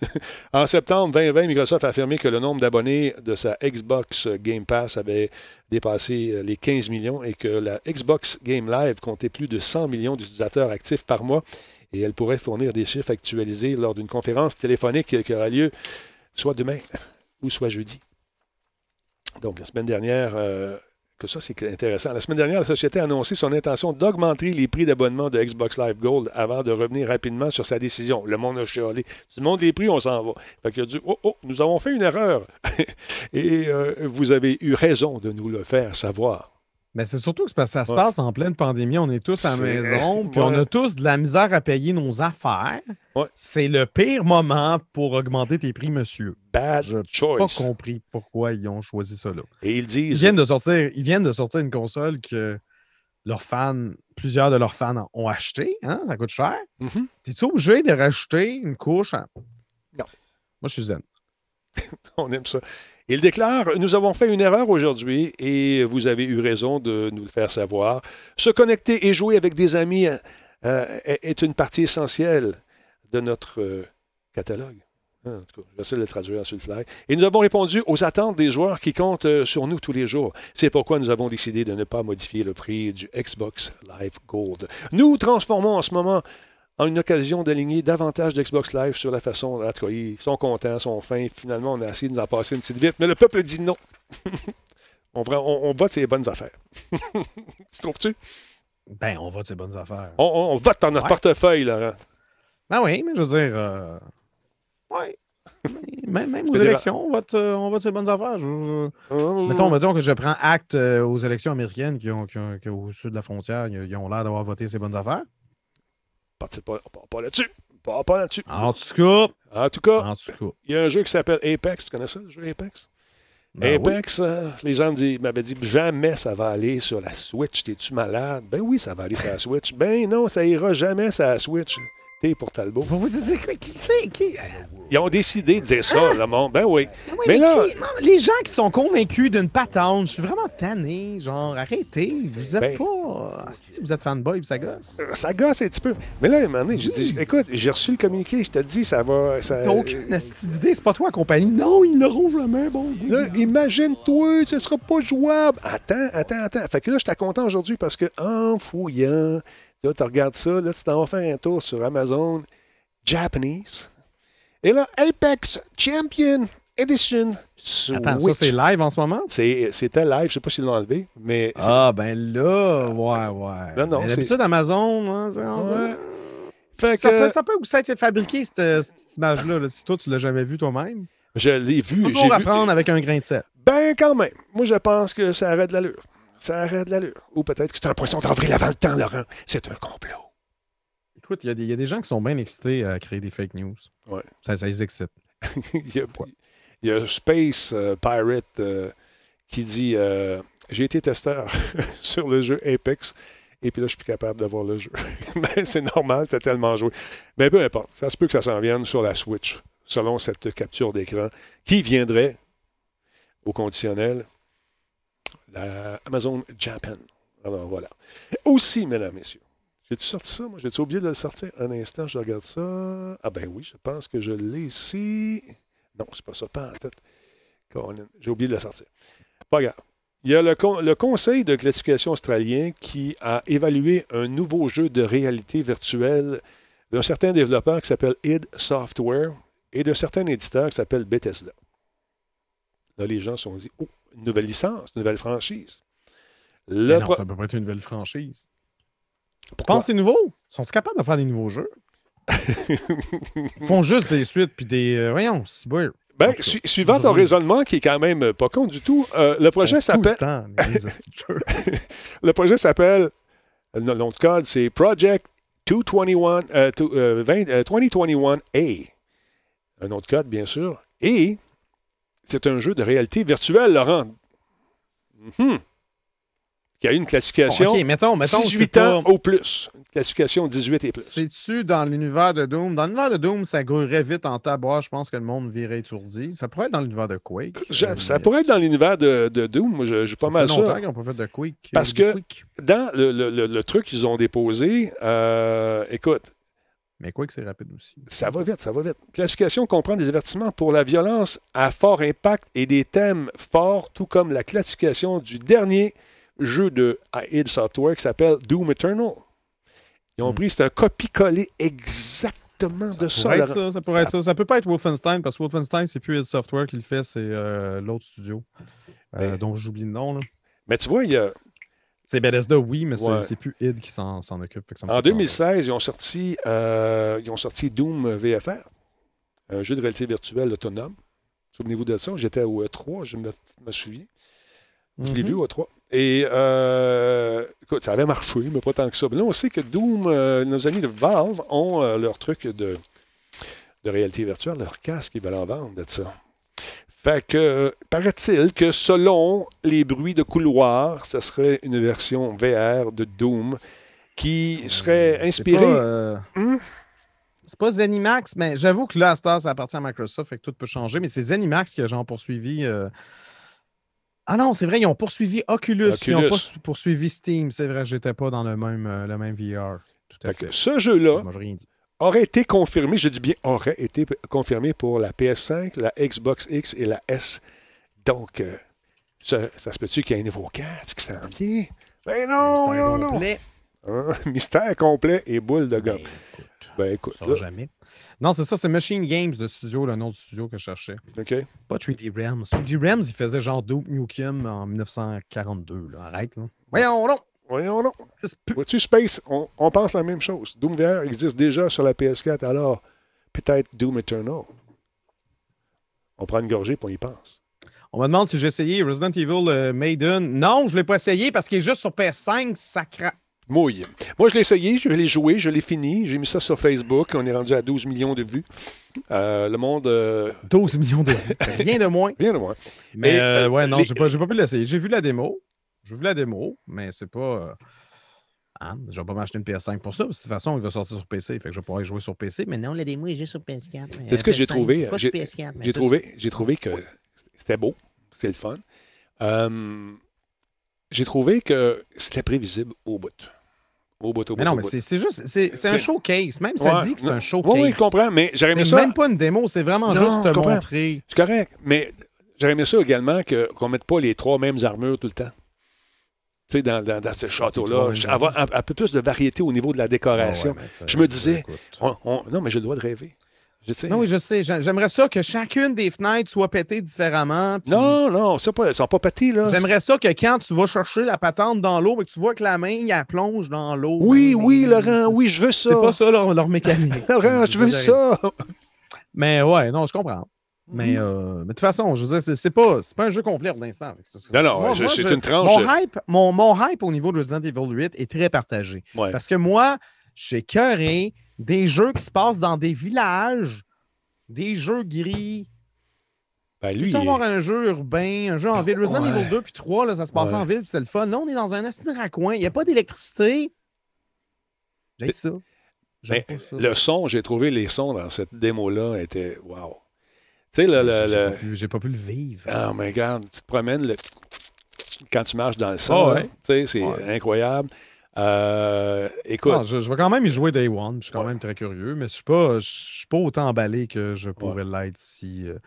en septembre 2020, Microsoft a affirmé que le nombre d'abonnés de sa Xbox Game Pass avait dépassé euh, les 15 millions et que la Xbox Game Live comptait plus de 100 millions d'utilisateurs actifs par mois et elle pourrait fournir des chiffres actualisés lors d'une conférence téléphonique qui aura lieu soit demain ou soit jeudi. Donc, la semaine dernière, euh, que ça, c'est intéressant. La semaine dernière, la société a annoncé son intention d'augmenter les prix d'abonnement de Xbox Live Gold avant de revenir rapidement sur sa décision. Le monde a chialé. Du monde des prix, on s'en va. Fait qu'il a dit Oh, oh, nous avons fait une erreur. Et euh, vous avez eu raison de nous le faire savoir. Mais c'est surtout que c'est parce que ça se Ouais. passe en pleine pandémie. On est tous à la maison, puis Ouais. on a tous de la misère à payer nos affaires. Ouais. C'est le pire moment pour augmenter tes prix, monsieur. Bad J'ai Pas choice. compris pourquoi ils ont choisi ça là. Et ils viennent de sortir, ils viennent de sortir une console que leurs fans, plusieurs de leurs fans ont acheté. Hein? Ça coûte cher. Mhm. T'es-tu obligé de rajouter une couche? à- Non. Moi, je suis zen. On aime ça. Il déclare Nous avons fait une erreur aujourd'hui et vous avez eu raison de nous le faire savoir. Se connecter et jouer avec des amis euh, est une partie essentielle de notre euh, catalogue. En tout cas, j'essaie de le traduire sur le. Et nous avons répondu aux attentes des joueurs qui comptent euh, sur nous tous les jours. C'est pourquoi nous avons décidé de ne pas modifier le prix du Xbox Live Gold. Nous transformons en ce moment en une occasion d'aligner davantage d'Xbox Live sur la façon. En tout cas, ils sont contents, sont fins. Finalement, on a essayé de nous en passer une petite vite, mais le peuple dit non. on, vra- on- on vote ces bonnes affaires. tu trouves-tu? Ben, on va de ces bonnes affaires. On, vote par notre Ouais. portefeuille, Laurent. Ah oui, mais je veux dire, euh, ouais. Même, même aux élections, on vote, euh, on vote ces bonnes affaires. Je- je- Hum, Mettons, mettons que je prends acte euh, aux élections américaines qui ont, qui ont- qui, au sud de la frontière, ils, ils ont l'air d'avoir voté ces bonnes affaires. Participe pas, pas, pas là-dessus. Pas, pas là-dessus. En tout cas, En tout cas, en tout cas. il y a un jeu qui s'appelle Apex. Tu connais ça, le jeu Apex? Ben oui. Apex, euh, les gens m'avaient dit jamais ça va aller sur la Switch. T'es-tu malade? Ben oui, ça va aller sur la Switch. Ben non, ça ira jamais sur la Switch. Pour Talbot. Pour vous dire, qui- qui c'est? Qui... Ils ont décidé de dire ça, le monde. Ben oui. Oui, Mais là- qui- non, les gens qui sont convaincus d'une patente, je suis vraiment tanné. Genre, arrêtez. Vous êtes Ben- pas. Si vous êtes fanboy, ça gosse. Ça gosse un petit peu. Mais là, à un moment donné, j'ai dit, écoute, j'ai reçu le communiqué, je te dis, ça va. Ça... T'as aucune esti d'idée, c'est pas toi la compagnie. Non, ils l'auront jamais, bon. Là, imagine-toi, ce sera pas jouable. Attends, attends, attends. Fait que là, j'étais content aujourd'hui parce que en fouillant, là, tu regardes ça, là, tu t'en vas faire un tour sur Amazon Japanese. Et là, Apex Champion Edition Switch. Attends, ça, c'est live en ce moment? C'était live, je sais pas s'ils l'ont enlevé, mais Ah, ben là, ouais, ouais. Non, non, D'habitude, Amazon, hein, c'est- Ouais. Fait ça, que peut, ça peut aussi être fabriqué, cette, cette image-là, là, si toi, tu l'as jamais vue toi-même. je l'ai vu. J'ai Toujours vu. apprendre avec un grain de sel. Ben, quand même. Moi, je pense que ça arrête de l'allure. Ça arrête de l'allure. Ou peut-être que c'est un poisson d'avril avant le temps, Laurent. C'est un complot. Écoute, il y, a des- il y a des gens qui sont bien excités à créer des fake news. Ouais. Ça, ça les excite. il, y a, il y a Space euh, Pirate euh, qui dit euh, J'ai été testeur sur le jeu Apex et puis là, je suis plus capable d'avoir le jeu. ben, c'est normal, c'est tellement joué. Mais peu importe, ça se peut que ça s'en vienne sur la Switch, selon cette capture d'écran qui viendrait au conditionnel la Amazon Japan. Alors voilà. Aussi, mesdames, messieurs, j'ai-tu sorti ça? Moi, j'ai-tu oublié de le sortir? Un instant, je regarde ça. Ah ben oui, je pense que je l'ai ici. Non, c'est pas ça, pas en tête. J'ai oublié de le sortir. Pas. Il y a le, le Conseil de classification australien qui a évalué un nouveau jeu de réalité virtuelle d'un certain développeur qui s'appelle id Software et d'un certain éditeur qui s'appelle Bethesda. Là, les gens se sont dit, oh, une nouvelle licence, une nouvelle franchise. Le non, pro- ça peut pas être une nouvelle franchise. Pourquoi? c'est nouveau? Sont-ils capables de faire des nouveaux jeux? Ils font juste des suites puis des. euh, voyons, c'est bon. Ben, su- suivant ton raisonnement, qui est quand même pas con du tout, euh, le projet s'appelle. Le projet s'appelle. Le nom de code, c'est Project 221, euh, euh, 20, euh, 2021A. Un nom de code, bien sûr. Et c'est un jeu de réalité virtuelle, Laurent. Mhm. Qui a eu une classification ok, mettons, mettons. 18 c'est ans pas- au plus. Une classification 18 et plus. C'est-tu dans l'univers de Doom? Dans l'univers de Doom, ça grouillerait vite en tabac. Je pense que le monde virait étourdi. Ça pourrait être dans l'univers de Quake. Je- Euh, ça pourrait être dans l'univers de, de Doom. Moi, je, suis pas mal sûr. longtemps n'ont pas fait de Quake. Parce euh, de que- Quake. Dans le, le- le- le truc qu'ils ont déposé, euh, écoute, Mais Quake, c'est rapide aussi. Ça va vite, ça va vite. Classification comprend des avertissements pour la violence à fort impact et des thèmes forts, tout comme la classification du dernier jeu de id Software qui s'appelle Doom Eternal. Ils ont Hmm. pris, c'est un copie-coller exactement de Ça ça. pourrait être ça, ça pourrait être ça. Ça peut pas être Wolfenstein parce que Wolfenstein, c'est plus id Software qui le fait, c'est euh, l'autre studio. Euh, Mais- dont j'oublie le nom. là. Mais tu vois, il y a- C'est Bethesda, oui, mais c'est- Ouais. c'est plus id qui s'en occupe. fait que ça me en fait peur. 2016, ils ont, sorti, euh, ils ont sorti Doom VFR, un jeu de réalité virtuelle autonome. Souvenez-vous de ça, j'étais au E3, je me, me souviens. Je l'ai Mhm. vu au 3. Et euh, écoute, ça avait marché, mais pas tant que ça. Mais là, on sait que Doom, euh, nos amis de Valve ont euh, leur truc de, de réalité virtuelle, leur casque, ils veulent en vendre de ça. Fait que, euh, paraît-il que selon les bruits de couloir, ce serait une version VR de Doom qui serait C'est inspirée. pas, euh, Hmm? C'est pas Zenimax, mais j'avoue que là, à heure, ça appartient à Microsoft, fait que tout peut changer. Mais c'est Zenimax qui a genre poursuivi. euh, Ah non, c'est vrai, ils ont poursuivi Oculus. Ils n'ont pas su- poursuivi Steam. C'est vrai, j'étais pas dans le même, euh, le même VR. Tout à Fait que fait. ce jeu-là Aurait été confirmé, je dis bien aurait été confirmé pour la PS5, la Xbox X et la S. Donc, euh, ça, ça se peut-tu qu'il y ait un nouveau casque qui s'en vient? Ben non, Mystère non, non. Hein? Mystère complet et boule de gomme. écoute, Ben écoute, ça va là, jamais. Non, c'est ça, c'est Machine Games, le studio, le nom du studio que je cherchais. OK. Pas 3D Realms. 3D Realms, il faisait genre Duke Nukem en 1942. Là. Arrête, là. Voyons, non! Voyons, non. Vois-tu, Space, on, on pense la même chose. Doom VR existe déjà sur la PS4, alors peut-être Doom Eternal. On prend une gorgée puis on y pense. On me demande si j'ai essayé Resident Evil euh, Maiden. Non, je ne l'ai pas essayé parce qu'il est juste sur PS5. Ça cra... Mouille. Moi, je l'ai essayé, je l'ai joué, je l'ai fini. J'ai mis ça sur Facebook. On est rendu à 12 millions de vues. Euh, le monde. euh, 12 millions de vues. Rien de moins. bien de moins. Mais Et, euh, euh, ouais, non, les- j'ai pas, j'ai pas pu l'essayer. J'ai vu la démo. J'ai vu la démo, mais c'est pas. euh, hein, je vais pas m'acheter une PS5 pour ça, parce que de toute façon, il va sortir sur PC. Fait que je vais pouvoir y jouer sur PC. Mais non, la démo est juste sur PS4. C'est ce que j'ai PS5, trouvé. J'ai sur PS4, mais j'ai ça, trouvé, j'ai trouvé que c'était beau, c'est le fun. Euh, j'ai trouvé que c'était prévisible au bout. Au bout, au bout. Mais non, au mais c'est c'est juste. C'est c'est un C'est- showcase. Même ça Ouais, dit que c'est un showcase. Oui, oui, je comprends, mais j'aurais aimé C'est ça. même pas une démo, c'est vraiment Non, juste te je comprends. montrer. C'est correct, mais j'aurais aimé ça également qu'on ne mette pas les trois mêmes armures tout le temps. Sais, dans, dans, dans ce château-là, avoir un, un peu plus de variété au niveau de la décoration. Ah ouais, mais ça, Je me disais, écoute. On- on- non, mais j'ai le droit de rêver. Je sais. Non, oui, je sais. J'a- J'aimerais ça que chacune des fenêtres soit pétée différemment. puis non, non, ça pas, ils sont pas pâtis, là. J'aimerais ça que quand tu vas chercher la patente dans l'eau, et que tu vois que la main, elle plonge dans l'eau. Oui, Ben, oui, Laurent, oui, je veux ça. C'est pas ça leur, leur mécanique. Laurent, je veux ça. Mais ouais, non, je comprends. Mais, euh, mais de toute façon, je veux dire, c'est- pas, c'est pas un jeu complet pour l'instant. Non, non, Moi- je- moi, c'est je- une tranche. Mon hype, mon, mon hype au niveau de Resident Evil 8 est très partagé. Ouais. Parce que moi, j'ai cœuré des jeux qui se passent dans des villages, des jeux gris. Ben, Lui, il avoir un jeu urbain, un jeu en ville. Resident Ouais. Evil 2 puis 3, là, ça se passait Ouais. en ville, puis c'était le fun. Là, on est dans un astin raccoin. Il n'y a pas d'électricité. J'ai ça. Pas ça. le son, j'ai trouvé les sons dans cette démo-là étaient wow. Tu sais, le, le- J'ai le- pas pu- J'ai pas pu le vivre. Ah, mais regarde, tu te promènes le- quand tu marches dans le sol. Ah ouais. Tu sais, c'est Ouais. incroyable. Euh, écoute, Non, je, je vais quand même y jouer Day One. Je suis quand Ouais. même très curieux, mais je ne suis, pas- je suis pas autant emballé que je pourrais l'être si, euh,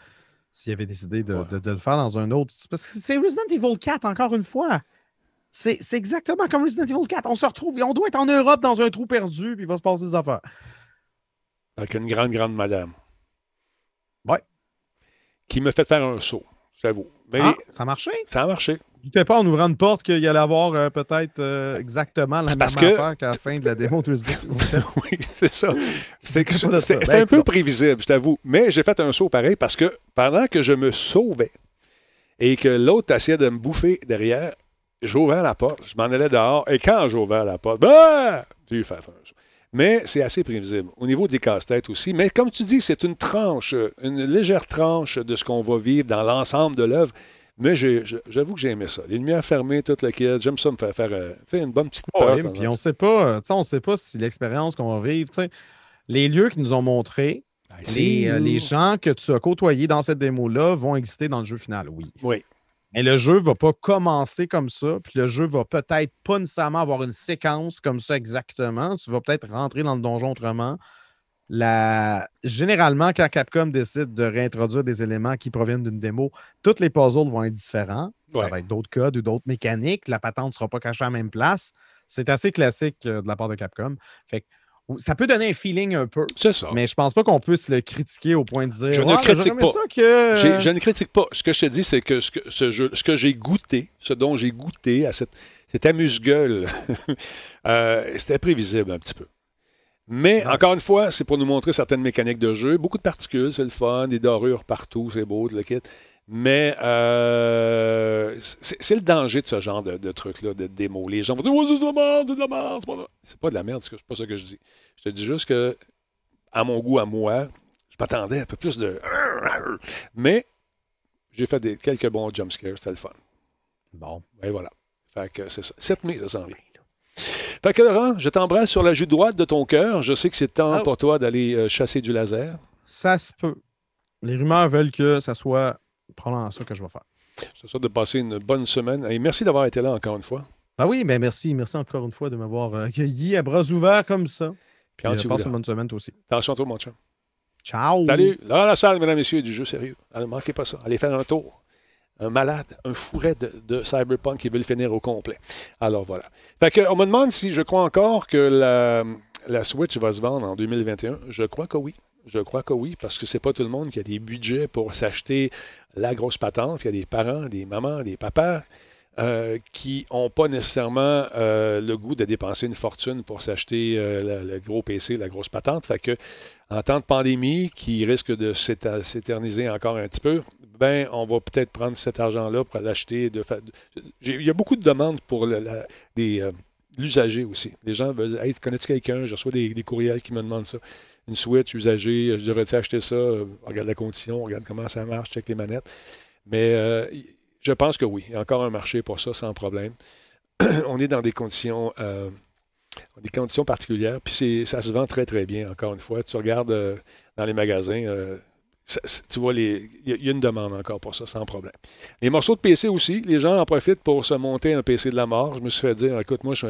s'il avait décidé de, de- de le faire dans un autre. Parce que c'est Resident Evil 4, encore une fois. C'est c'est exactement comme Resident Evil 4. On se retrouve, on doit être en Europe dans un trou perdu, puis il va se passer des affaires. avec une grande, grande madame. Ouais. Qui me fait faire un saut, j'avoue. Mais Ah, ça a marché? ça a marché. Je doutais pas en ouvrant une porte qu'il allait avoir euh, peut-être euh, exactement la même parce que- affaire qu'à la fin de la démo de Resident Evil 4. oui, c'est ça. C'était Ben, un peu prévisible, je t'avoue. Mais j'ai fait un saut pareil parce que pendant que je me sauvais et que l'autre essayait de me bouffer derrière, j'ai ouvert la porte, je m'en allais dehors. Et quand j'ai ouvert la porte, ben, j'ai eu fait un saut. Mais c'est assez prévisible. Au niveau des casse-têtes aussi. Mais comme tu dis, c'est une tranche, une légère tranche de ce qu'on va vivre dans l'ensemble de l'œuvre. Mais j'avoue que j'ai aimé ça. Les lumières fermées, toute le kit. J'aime ça me faire faire euh, une bonne petite peur. Temps en puis on sait pas, euh, tu sais, on sait pas si l'expérience qu'on va vivre, les lieux qu'ils nous ont montrés, les, euh, les gens que tu as côtoyés dans cette démo-là vont exister dans le jeu final, oui. Oui. Mais le jeu va pas commencer comme ça, puis le jeu va peut-être pas nécessairement avoir une séquence comme ça exactement. Tu vas peut-être rentrer dans le donjon autrement. La... Généralement, quand Capcom décide de réintroduire des éléments qui proviennent d'une démo, tous les puzzles vont être différents. Ça va être d'autres codes ou d'autres mécaniques. La patente ne sera pas cachée à la même place. C'est assez classique euh, de la part de Capcom. Fait que, ça peut donner un feeling un peu. C'est ça. Mais je pense pas qu'on puisse le critiquer au point de dire. Je ne mais critique pas. que- Je ne critique pas. Ce que je te dis, c'est que ce que, ce jeu, ce que j'ai goûté, ce dont j'ai goûté à cette, cet amuse-gueule, euh, c'était prévisible un petit peu. Mais encore une fois, c'est pour nous montrer certaines mécaniques de jeu. Beaucoup de particules, c'est le fun, des dorures partout, c'est beau, le kit. Mais euh, c'est le danger de ce genre de, de truc-là, de démo. Les gens vont dire oh, c'est de la merde, c'est de la merde. C'est pas, de- c'est pas de la merde, c'est pas ça que je dis. Je te dis juste que, à mon goût, à moi, je m'attendais un peu plus de. Mais j'ai fait des, quelques bons jumpscares, c'était le fun. Bon. Et voilà. Fait que c'est ça. 7 mai, ça s'en vient. Fait que Laurent, je t'embrasse sur la joue droite de ton cœur. Je sais que c'est temps Ah. pour toi d'aller euh, chasser du laser. Ça se peut. Les rumeurs veulent que ça soit probablement ça que je vais faire. Je te souhaite de passer une bonne semaine. Et merci d'avoir été là encore une fois. Ah oui, ben merci. Merci encore une fois de m'avoir euh, accueilli à bras ouverts comme ça. Puis, Quand euh, passe une bonne semaine toi aussi. Attention à toi, mon chum. Ciao. Salut. Laurent Lassalle, mesdames et messieurs, du jeu sérieux. Ne manquez pas ça. Allez faire un tour. Un malade, un fourret de, de Cyberpunk qui veut le finir au complet. Alors voilà. Fait que, on me demande si je crois encore que la, la Switch va se vendre en 2021. Je crois que oui. Je crois que oui, parce que c'est pas tout le monde qui a des budgets pour s'acheter la grosse patente. Il y a des parents, des mamans, des papas euh, qui n'ont pas nécessairement euh, le goût de dépenser une fortune pour s'acheter euh, le, gros PC, la grosse patente. Fait en temps de pandémie qui risque de s'éterniser encore un petit peu, ben on va peut-être prendre cet argent-là pour l'acheter. De Il y a beaucoup de demandes pour l'usager aussi. Les gens veulent Hey, quelqu'un? Je reçois des courriels qui me demandent ça. Une Switch usagée, je devrais-tu acheter ça? Euh, Regarde la condition, regarde comment ça marche, check les manettes. Mais euh, je pense que oui, il y a encore un marché pour ça sans problème. on est dans des conditions. euh, des conditions particulières, puis ça se vend très, très bien, encore une fois. Tu regardes euh, dans les magasins, euh, tu vois, il y, y a une demande encore pour ça, sans problème. Les morceaux de PC aussi, les gens en profitent pour se monter un PC de la mort. Je me suis fait dire, écoute, moi, je,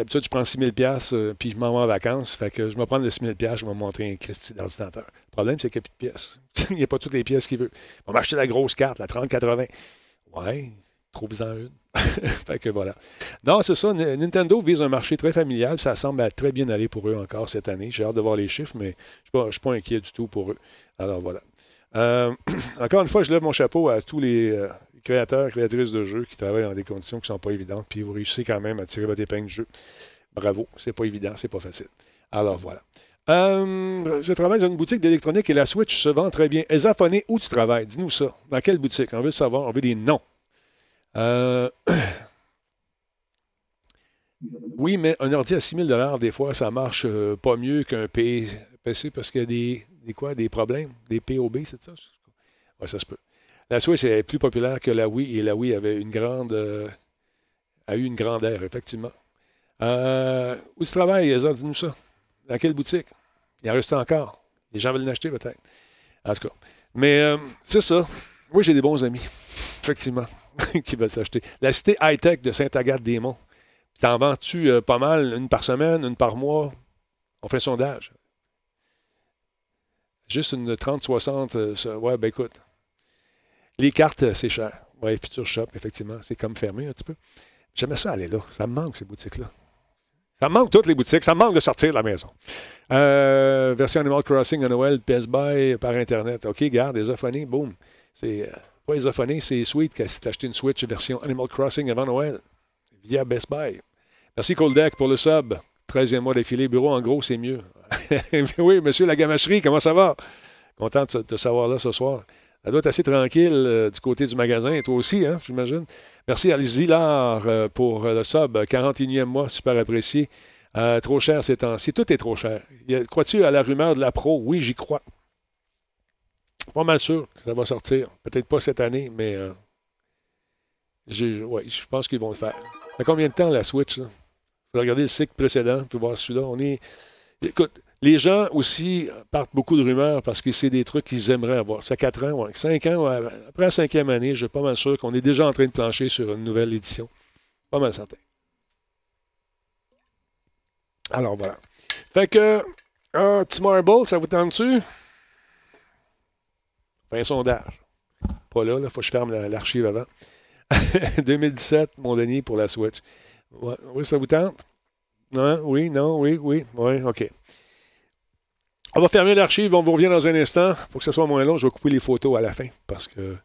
d'habitude, je prends 6 000 euh, puis je m'en vais en vacances. Fait que je vais prendre le 6 000 je vais me montrer un Christy d'ordinateur. Le problème, c'est qu'il n'y a plus de pièces. il n'y a pas toutes les pièces qu'il veut. On va m'acheter la grosse carte, la 3080. Ouais, trouve-en une. fait que voilà. Non, c'est ça. Nintendo vise un marché très familial. Ça semble très bien aller pour eux encore cette année. J'ai hâte de voir les chiffres, mais je ne suis pas inquiet du tout pour eux. Alors voilà. Euh, encore une fois, je lève mon chapeau à tous les euh, créateurs, créatrices de jeux qui travaillent dans des conditions qui ne sont pas évidentes, puis vous réussissez quand même à tirer votre épingle de jeu. Bravo, c'est pas évident, c'est pas facile. Alors voilà. Euh, je travaille dans une boutique d'électronique et la Switch se vend très bien. Esaphone, où tu travailles? Dis-nous ça. Dans quelle boutique? On veut savoir. On veut des noms. Euh, oui, mais un ordi à 6 000 des fois, ça marche euh, pas mieux qu'un PC parce qu'il y a des, des, quoi, des problèmes? Des POB, c'est ça? Oui, ça se peut. La Switch est plus populaire que la Wii et la Wii avait une grande, a eu une grande ère, effectivement. où tu travailles, dis-nous ça. Dans quelle boutique? Il en reste encore. Les gens veulent l'acheter peut-être. En tout cas. Mais euh, c'est ça. Moi, j'ai des bons amis, effectivement, qui veulent s'acheter. La cité high-tech de Sainte-Agathe-des-Monts. T'en vends-tu euh, pas mal, une par semaine, une par mois? On fait un sondage. Juste une 30-60, euh, ouais, ben écoute. Les cartes, c'est cher. Ouais, Future Shop, effectivement, c'est comme fermé un petit peu. J'aimerais ça aller là. Ça me manque, ces boutiques-là. Ça me manque toutes les boutiques. Ça me manque de sortir de la maison. Euh, version Animal Crossing à Noël, Best Buy par Internet. OK, garde, Esophony, boum. C'est euh, pas Esophony, c'est Sweet qui a acheté une Switch version Animal Crossing avant Noël via Best Buy. Merci Coldeck pour le sub. 13e mois d'affilée. Bureau, en gros, c'est mieux. oui, monsieur la gamacherie, comment ça va? Content de te savoir là ce soir. Ça doit être assez tranquille euh, du côté du magasin. Et toi aussi, hein, j'imagine. Merci à Zillard euh, pour le sub. 41e mois, super apprécié. Euh, trop cher ces temps-ci. Tout est trop cher. Crois-tu à la rumeur de la pro? Oui, j'y crois. Pas mal sûr que ça va sortir. Peut-être pas cette année, mais je pense qu'ils vont le faire. Ça fait combien de temps la Switch? Là? Faut regarder le cycle précédent, puis voir celui-là. On est. Écoute, les gens aussi partent beaucoup de rumeurs parce que c'est des trucs qu'ils aimeraient avoir. Ça fait 4 ans, ouais. 5 ans, après la cinquième année, je suis pas mal sûr qu'on est déjà en train de plancher sur une nouvelle édition. Pas mal certain. Alors voilà. Fait que, un petit marble, ça vous tente dessus? un sondage. Pas là, il faut que je ferme l'archive avant. 2017, mon Denis, pour la Switch. oui, ça vous tente? Non? Oui, non, oui, oui, oui, OK. On va fermer l'archive, on vous revient dans un instant. Pour que ce soit moins long, je vais couper les photos à la fin parce que.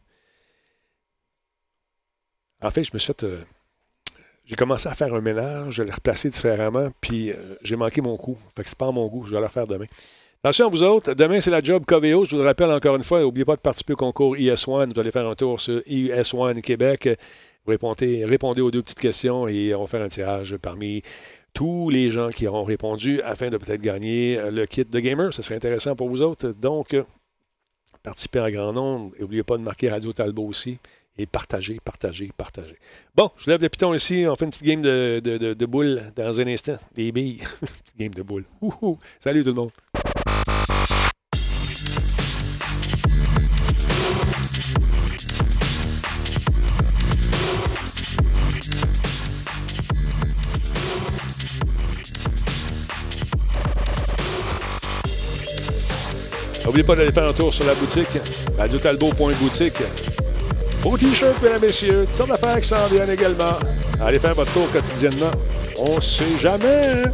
En fait, je me suis fait. Euh, j'ai commencé à faire un ménage, je l'ai replacé différemment, puis euh, j'ai manqué mon coup. Fait que c'est pas mon goût, je vais le faire demain. Attention, vous autres, demain c'est la job Coveo. Je vous le rappelle encore une fois, n'oubliez pas de participer au concours IS1. Vous allez faire un tour sur IS1 Québec. Répondez, répondez aux deux petites questions et on va faire un tirage parmi tous les gens qui auront répondu afin de peut-être gagner euh, le kit de gamer. Ce serait intéressant pour vous autres. Donc, euh, participez à grand nombre. N'oubliez pas de marquer Radio Talbot aussi. Et partagez, partagez, partagez. Bon, je lève le piton ici. On fait une petite game de, de, boules dans un instant. Des billes. game de boules. Salut tout le monde. N'oubliez pas d'aller faire un tour sur la boutique, radiotalbo.boutique. Beau t-shirt, mesdames et messieurs, toutes sortes d'affaires qui s'en viennent également. Allez faire votre tour quotidiennement. On sait jamais. Hein?